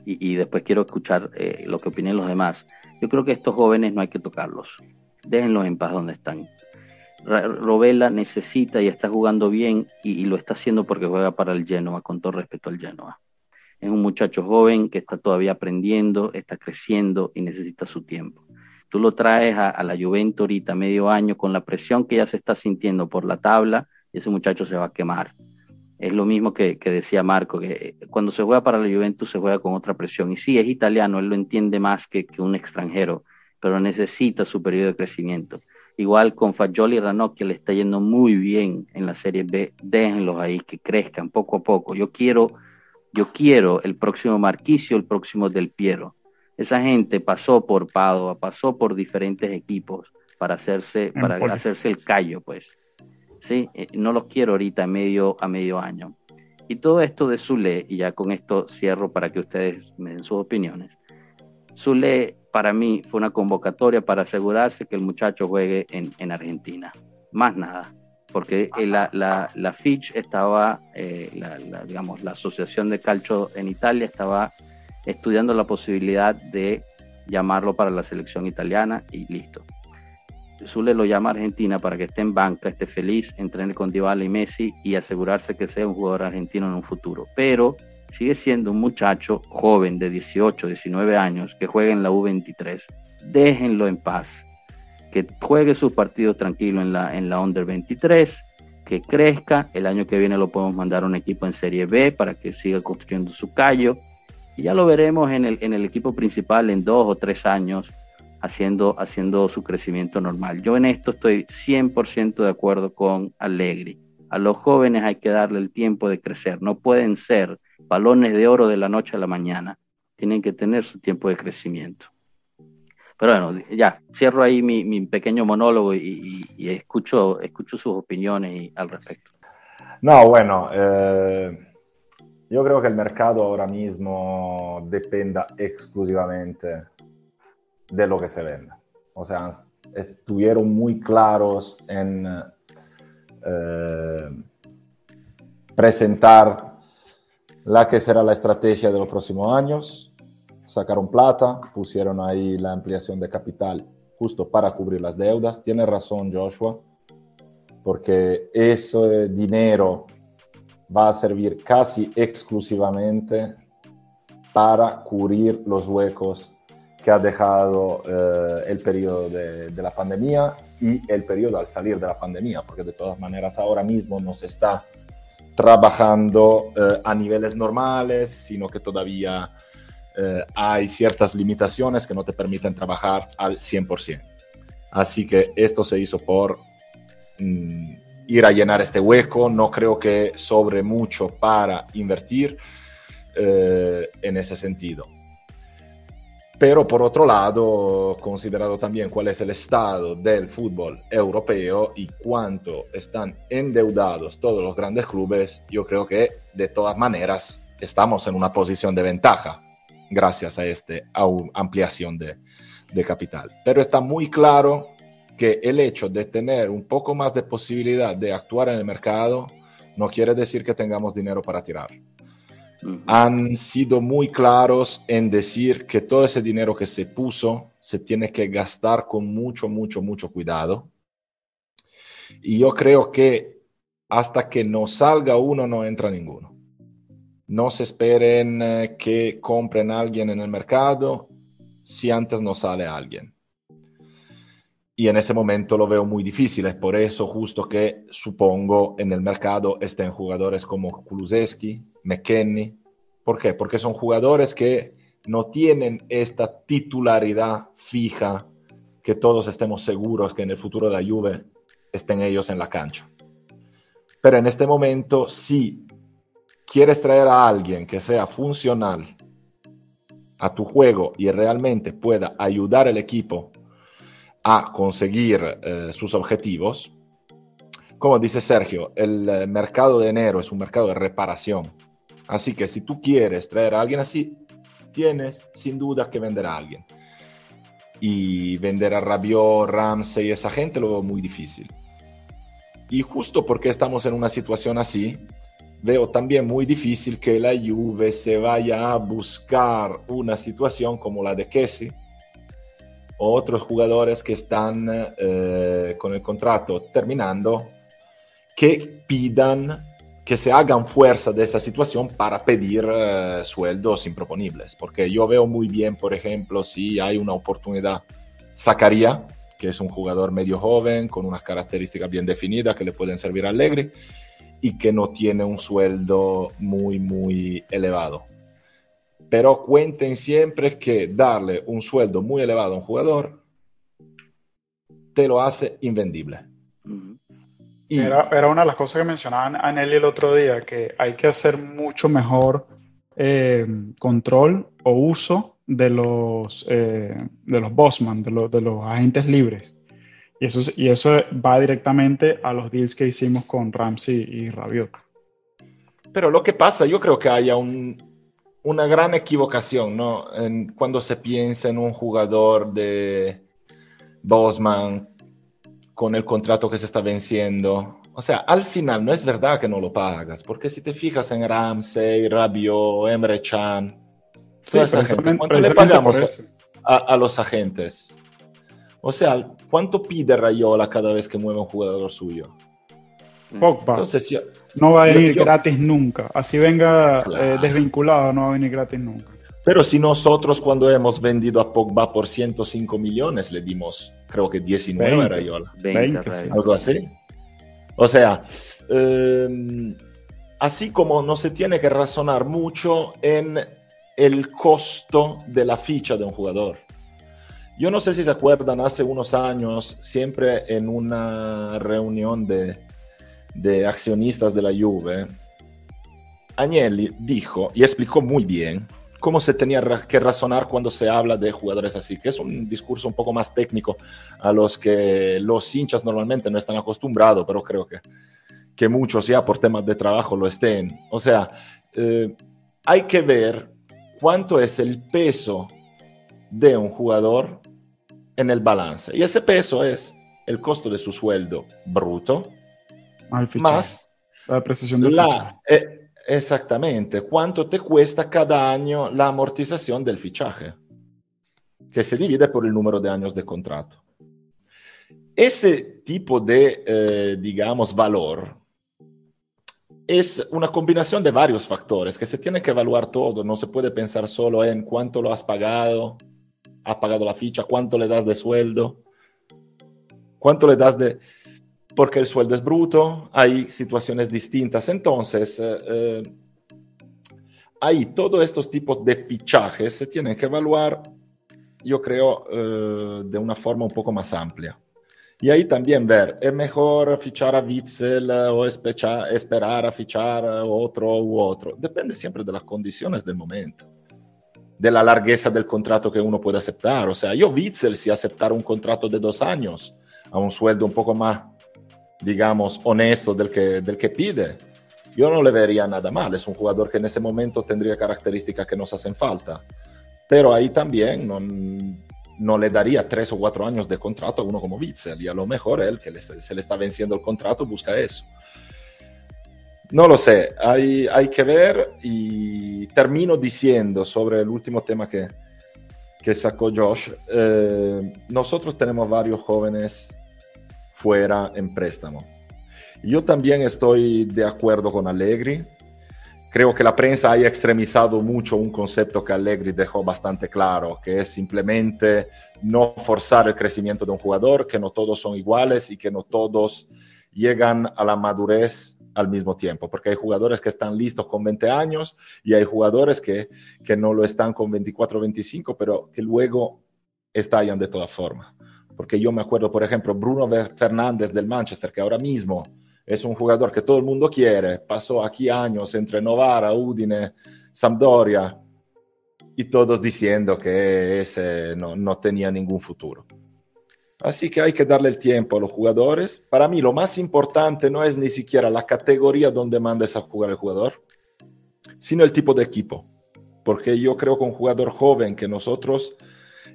y, después quiero escuchar eh, lo que opinen los demás. Yo creo que estos jóvenes no hay que tocarlos, déjenlos en paz donde están. Robela necesita y está jugando bien y, lo está haciendo porque juega para el Genoa, con todo respeto al Genoa. Es un muchacho joven que está todavía aprendiendo, está creciendo y necesita su tiempo. Tú lo traes a, la Juventus ahorita, medio año, con la presión que ya se está sintiendo por la tabla, ese muchacho se va a quemar. Es lo mismo que, decía Marco, que cuando se juega para la Juventus se juega con otra presión. Y sí, es italiano, él lo entiende más que, un extranjero, pero necesita su periodo de crecimiento. Igual con Fagioli y Ranocchi le está yendo muy bien en la Serie B, déjenlos ahí, que crezcan poco a poco. Yo quiero, yo quiero el próximo Marquicio, el próximo Del Piero esa gente pasó por Padua, pasó por diferentes equipos para hacerse, para hacerse el callo, pues. Sí, eh, no los quiero ahorita a medio, a medio año. Y todo esto de Zule, y ya con esto cierro para que ustedes me den sus opiniones. Zule para mí fue una convocatoria para asegurarse que el muchacho juegue en, en Argentina. Más nada. porque la, la, la Fitch estaba, eh, la, digamos, la Asociación de Calcio en Italia estaba estudiando la posibilidad de llamarlo para la selección italiana y listo. Zule lo llama a Argentina para que esté en banca, esté feliz, entrene con Dybala y Messi y asegurarse que sea un jugador argentino en un futuro. Pero sigue siendo un muchacho joven de 18, 19 años que juega en la U23. Déjenlo en paz. Que juegue sus partidos tranquilo en la, en la Under 23, que crezca. El año que viene lo podemos mandar a un equipo en Serie B para que siga construyendo su callo. Y ya lo veremos en el, en el equipo principal en dos o tres años haciendo, haciendo su crecimiento normal. Yo en esto estoy 100% de acuerdo con Allegri. A los jóvenes hay que darle el tiempo de crecer. No pueden ser balones de oro de la noche a la mañana. Tienen que tener su tiempo de crecimiento. Pero bueno, ya, cierro ahí mi, pequeño monólogo y, escucho, escucho sus opiniones al respecto. No, bueno, eh, yo creo que el mercado ahora mismo dependa exclusivamente de lo que se venda. O sea, estuvieron muy claros en eh, presentar la que será la estrategia de los próximos años. Sacaron plata, pusieron ahí la ampliación de capital justo para cubrir las deudas. Tiene razón Joshua, porque ese dinero va a servir casi exclusivamente para cubrir los huecos que ha dejado eh, el periodo de, la pandemia y el periodo al salir de la pandemia, porque de todas maneras ahora mismo no se está trabajando eh, a niveles normales, sino que todavía eh, hay ciertas limitaciones que no te permiten trabajar al 100%. Así que esto se hizo por mm, ir a llenar este hueco, no creo que sobre mucho para invertir en ese sentido. Pero por otro lado, considerado también cuál es el estado del fútbol europeo y cuánto están endeudados todos los grandes clubes, yo creo que de todas maneras estamos en una posición de ventaja gracias a esta ampliación de, de capital. Pero está muy claro que el hecho de tener un poco más de posibilidad de actuar en el mercado no quiere decir que tengamos dinero para tirar han sido muy claros en decir que todo ese dinero que se puso se tiene que gastar con mucho, mucho, mucho cuidado. Y yo creo que hasta que no salga uno, no entra ninguno. No se esperen eh, que compren a alguien en el mercado si antes no sale alguien. Y en ese momento lo veo muy difícil. Es por eso justo que supongo en el mercado estén jugadores como Kulusevski, McKenny. ¿Por qué? Porque son jugadores que no tienen esta titularidad fija, que todos estemos seguros que en el futuro de la Juve estén ellos en la cancha. Pero en este momento, si quieres traer a alguien que sea funcional a tu juego y realmente pueda ayudar al equipo a conseguir eh, sus objetivos, como dice Sergio, el eh, mercado de enero es un mercado de reparación. Así que si tú quieres traer a alguien así, tienes sin duda que vender a alguien. Y vender a Rabiot, Ramsey y esa gente lo veo muy difícil. Y justo porque estamos en una situación así, veo también muy difícil que la Juve se vaya a buscar una situación como la de Kessie otros jugadores que están eh, con el contrato terminando que pidan que se hagan fuerza de esa situación para pedir eh, sueldos improponibles. Porque yo veo muy bien, por ejemplo, si hay una oportunidad, Zacaría, que es un jugador medio joven, con unas características bien definidas que le pueden servir a Allegri y que no tiene un sueldo muy, muy elevado. Pero cuenten siempre que darle un sueldo muy elevado a un jugador te lo hace invendible. Era, una de las cosas que mencionaba Nelly el otro día, que hay que hacer mucho mejor eh, control o uso de los, eh, de los bossman, de, de, los agentes libres. Y eso, y eso va directamente a los deals que hicimos con Ramsey y Rabiot. Pero lo que pasa, yo creo que haya un, una gran equivocación, ¿no? cuando se piensa en un jugador de Bosman con el contrato que se está venciendo. O sea, al final no es verdad que no lo pagas, porque si te fijas en Ramsey, Rabiot, Emre Chan, ¿cuánto le pagamos a, los agentes? O sea, ¿cuánto pide Rayola cada vez que mueve un jugador suyo? Pogba. Entonces, no va a venir gratis nunca. Así venga eh, desvinculado, no va a venir gratis nunca. Pero si nosotros cuando hemos vendido a Pogba por 105 millones le dimos, creo que 19 a Rayola. 20, algo así. O sea, em, así como no se tiene que razonar mucho en el costo de la ficha de un jugador. Yo no sé si se acuerdan, hace unos años, siempre en una reunión de, de accionistas de la Juve, Agnelli dijo y explicó muy bien cómo se tenía que razonar cuando se habla de jugadores así, que es un discurso un poco más técnico a los que los hinchas normalmente no están acostumbrados, pero creo que, que muchos ya por temas de trabajo lo estén. O sea, eh, hay que ver cuánto es el peso de un jugador en el balance. Y ese peso es el costo de su sueldo bruto, más la precisión de la, Exactamente. ¿Cuánto te cuesta cada año la amortización del fichaje? Que se divide por el número de años de contrato. Ese tipo de, eh, digamos, valor es una combinación de varios factores que se tiene que evaluar todo. No se puede pensar solo en cuánto lo has pagado, has pagado la ficha, cuánto le das de sueldo, cuánto le das de porque el sueldo es bruto, hay situaciones distintas. Entonces, eh, eh, ahí todos estos tipos de fichajes se tienen que evaluar, yo creo, eh, de una forma un poco más amplia. Y ahí también ver, ¿es mejor fichar a Witzel o esperar a fichar a otro u otro? Depende siempre de las condiciones del momento, de la largueza del contrato que uno puede aceptar. O sea, yo Witzel si aceptar un contrato de dos años a un sueldo un poco más digamos, honesto del que, del que pide, yo no le vería nada mal. Es un jugador que en ese momento tendría características que nos hacen falta. Pero ahí también no, no le daría tres o cuatro años de contrato a uno como Witzel. Y a lo mejor él, que se le está venciendo el contrato, busca eso. No lo sé, hay, hay que ver y termino diciendo sobre el último tema que, que sacó Josh. Eh, nosotros tenemos varios jóvenes fuera en préstamo. Yo también estoy de acuerdo con Allegri. Creo que la prensa haya extremizado mucho un concepto que Allegri dejó bastante claro, que es simplemente no forzar el crecimiento de un jugador, que no todos son iguales y que no todos llegan a la madurez al mismo tiempo, porque hay jugadores que están listos con 20 años y hay jugadores que, que no lo están con 24 o 25, pero que luego estallan de todas formas porque yo me acuerdo, por ejemplo, Bruno Fernández del Manchester, que ahora mismo es un jugador que todo el mundo quiere, pasó aquí años entre Novara, Udine, Sampdoria, y todos diciendo que ese no, tenía ningún futuro. Así que hay que darle el tiempo a los jugadores. Para mí lo más importante no es ni siquiera la categoría donde mandes a jugar el jugador, sino el tipo de equipo. Porque yo creo que un jugador joven que nosotros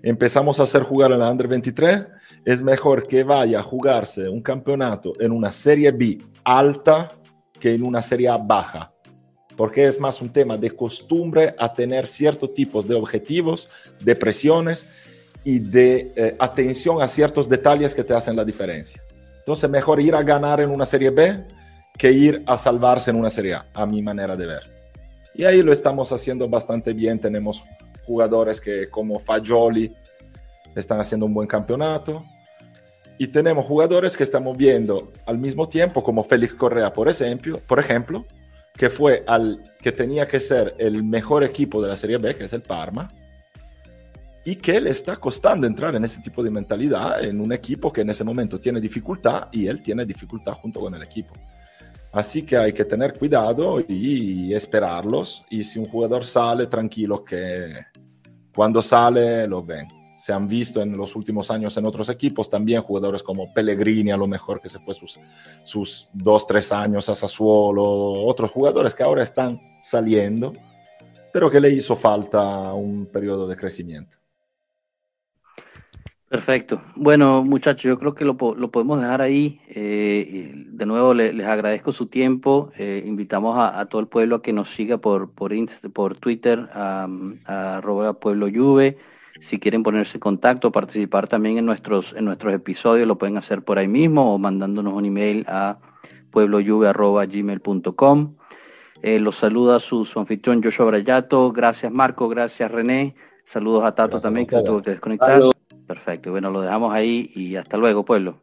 empezamos a hacer jugar en la Under 23, es mejor que vaya a jugarse un campeonato en una Serie B alta que en una Serie A baja, porque es más un tema de costumbre a tener ciertos tipos de objetivos, de presiones y de eh, atención a ciertos detalles que te hacen la diferencia. Entonces, mejor ir a ganar en una Serie B que ir a salvarse en una Serie A, a mi manera de ver. Y ahí lo estamos haciendo bastante bien. Tenemos jugadores que como Fagioli están haciendo un buen campeonato. Y tenemos jugadores que estamos viendo al mismo tiempo, como Félix Correa, por ejemplo, por ejemplo, que fue al que tenía que ser el mejor equipo de la Serie B, que es el Parma, y que le está costando entrar en ese tipo de mentalidad en un equipo que en ese momento tiene dificultad y él tiene dificultad junto con el equipo. Así que hay que tener cuidado y esperarlos. Y si un jugador sale, tranquilo que cuando sale lo ven. Se han visto en los últimos años en otros equipos también jugadores como Pellegrini, a lo mejor que se fue sus, sus dos, tres años a Sassuolo, otros jugadores que ahora están saliendo, pero que le hizo falta un periodo de crecimiento. Perfecto. Bueno, muchachos, yo creo que lo, podemos dejar ahí. Eh, de nuevo, les agradezco su tiempo. Eh, invitamos a, todo el pueblo a que nos siga por, por, por Twitter, a, a Pueblo Juve. Si quieren ponerse en contacto, participar también en nuestros, en nuestros episodios, lo pueden hacer por ahí mismo o mandándonos un email a pueblojuve.gmail.com. Eh, los saluda su, su anfitrión Joshua Brayato. Gracias Marco, gracias René. Saludos a Tato también, que se tuvo que desconectar. Perfecto, bueno, lo dejamos ahí y hasta luego, pueblo.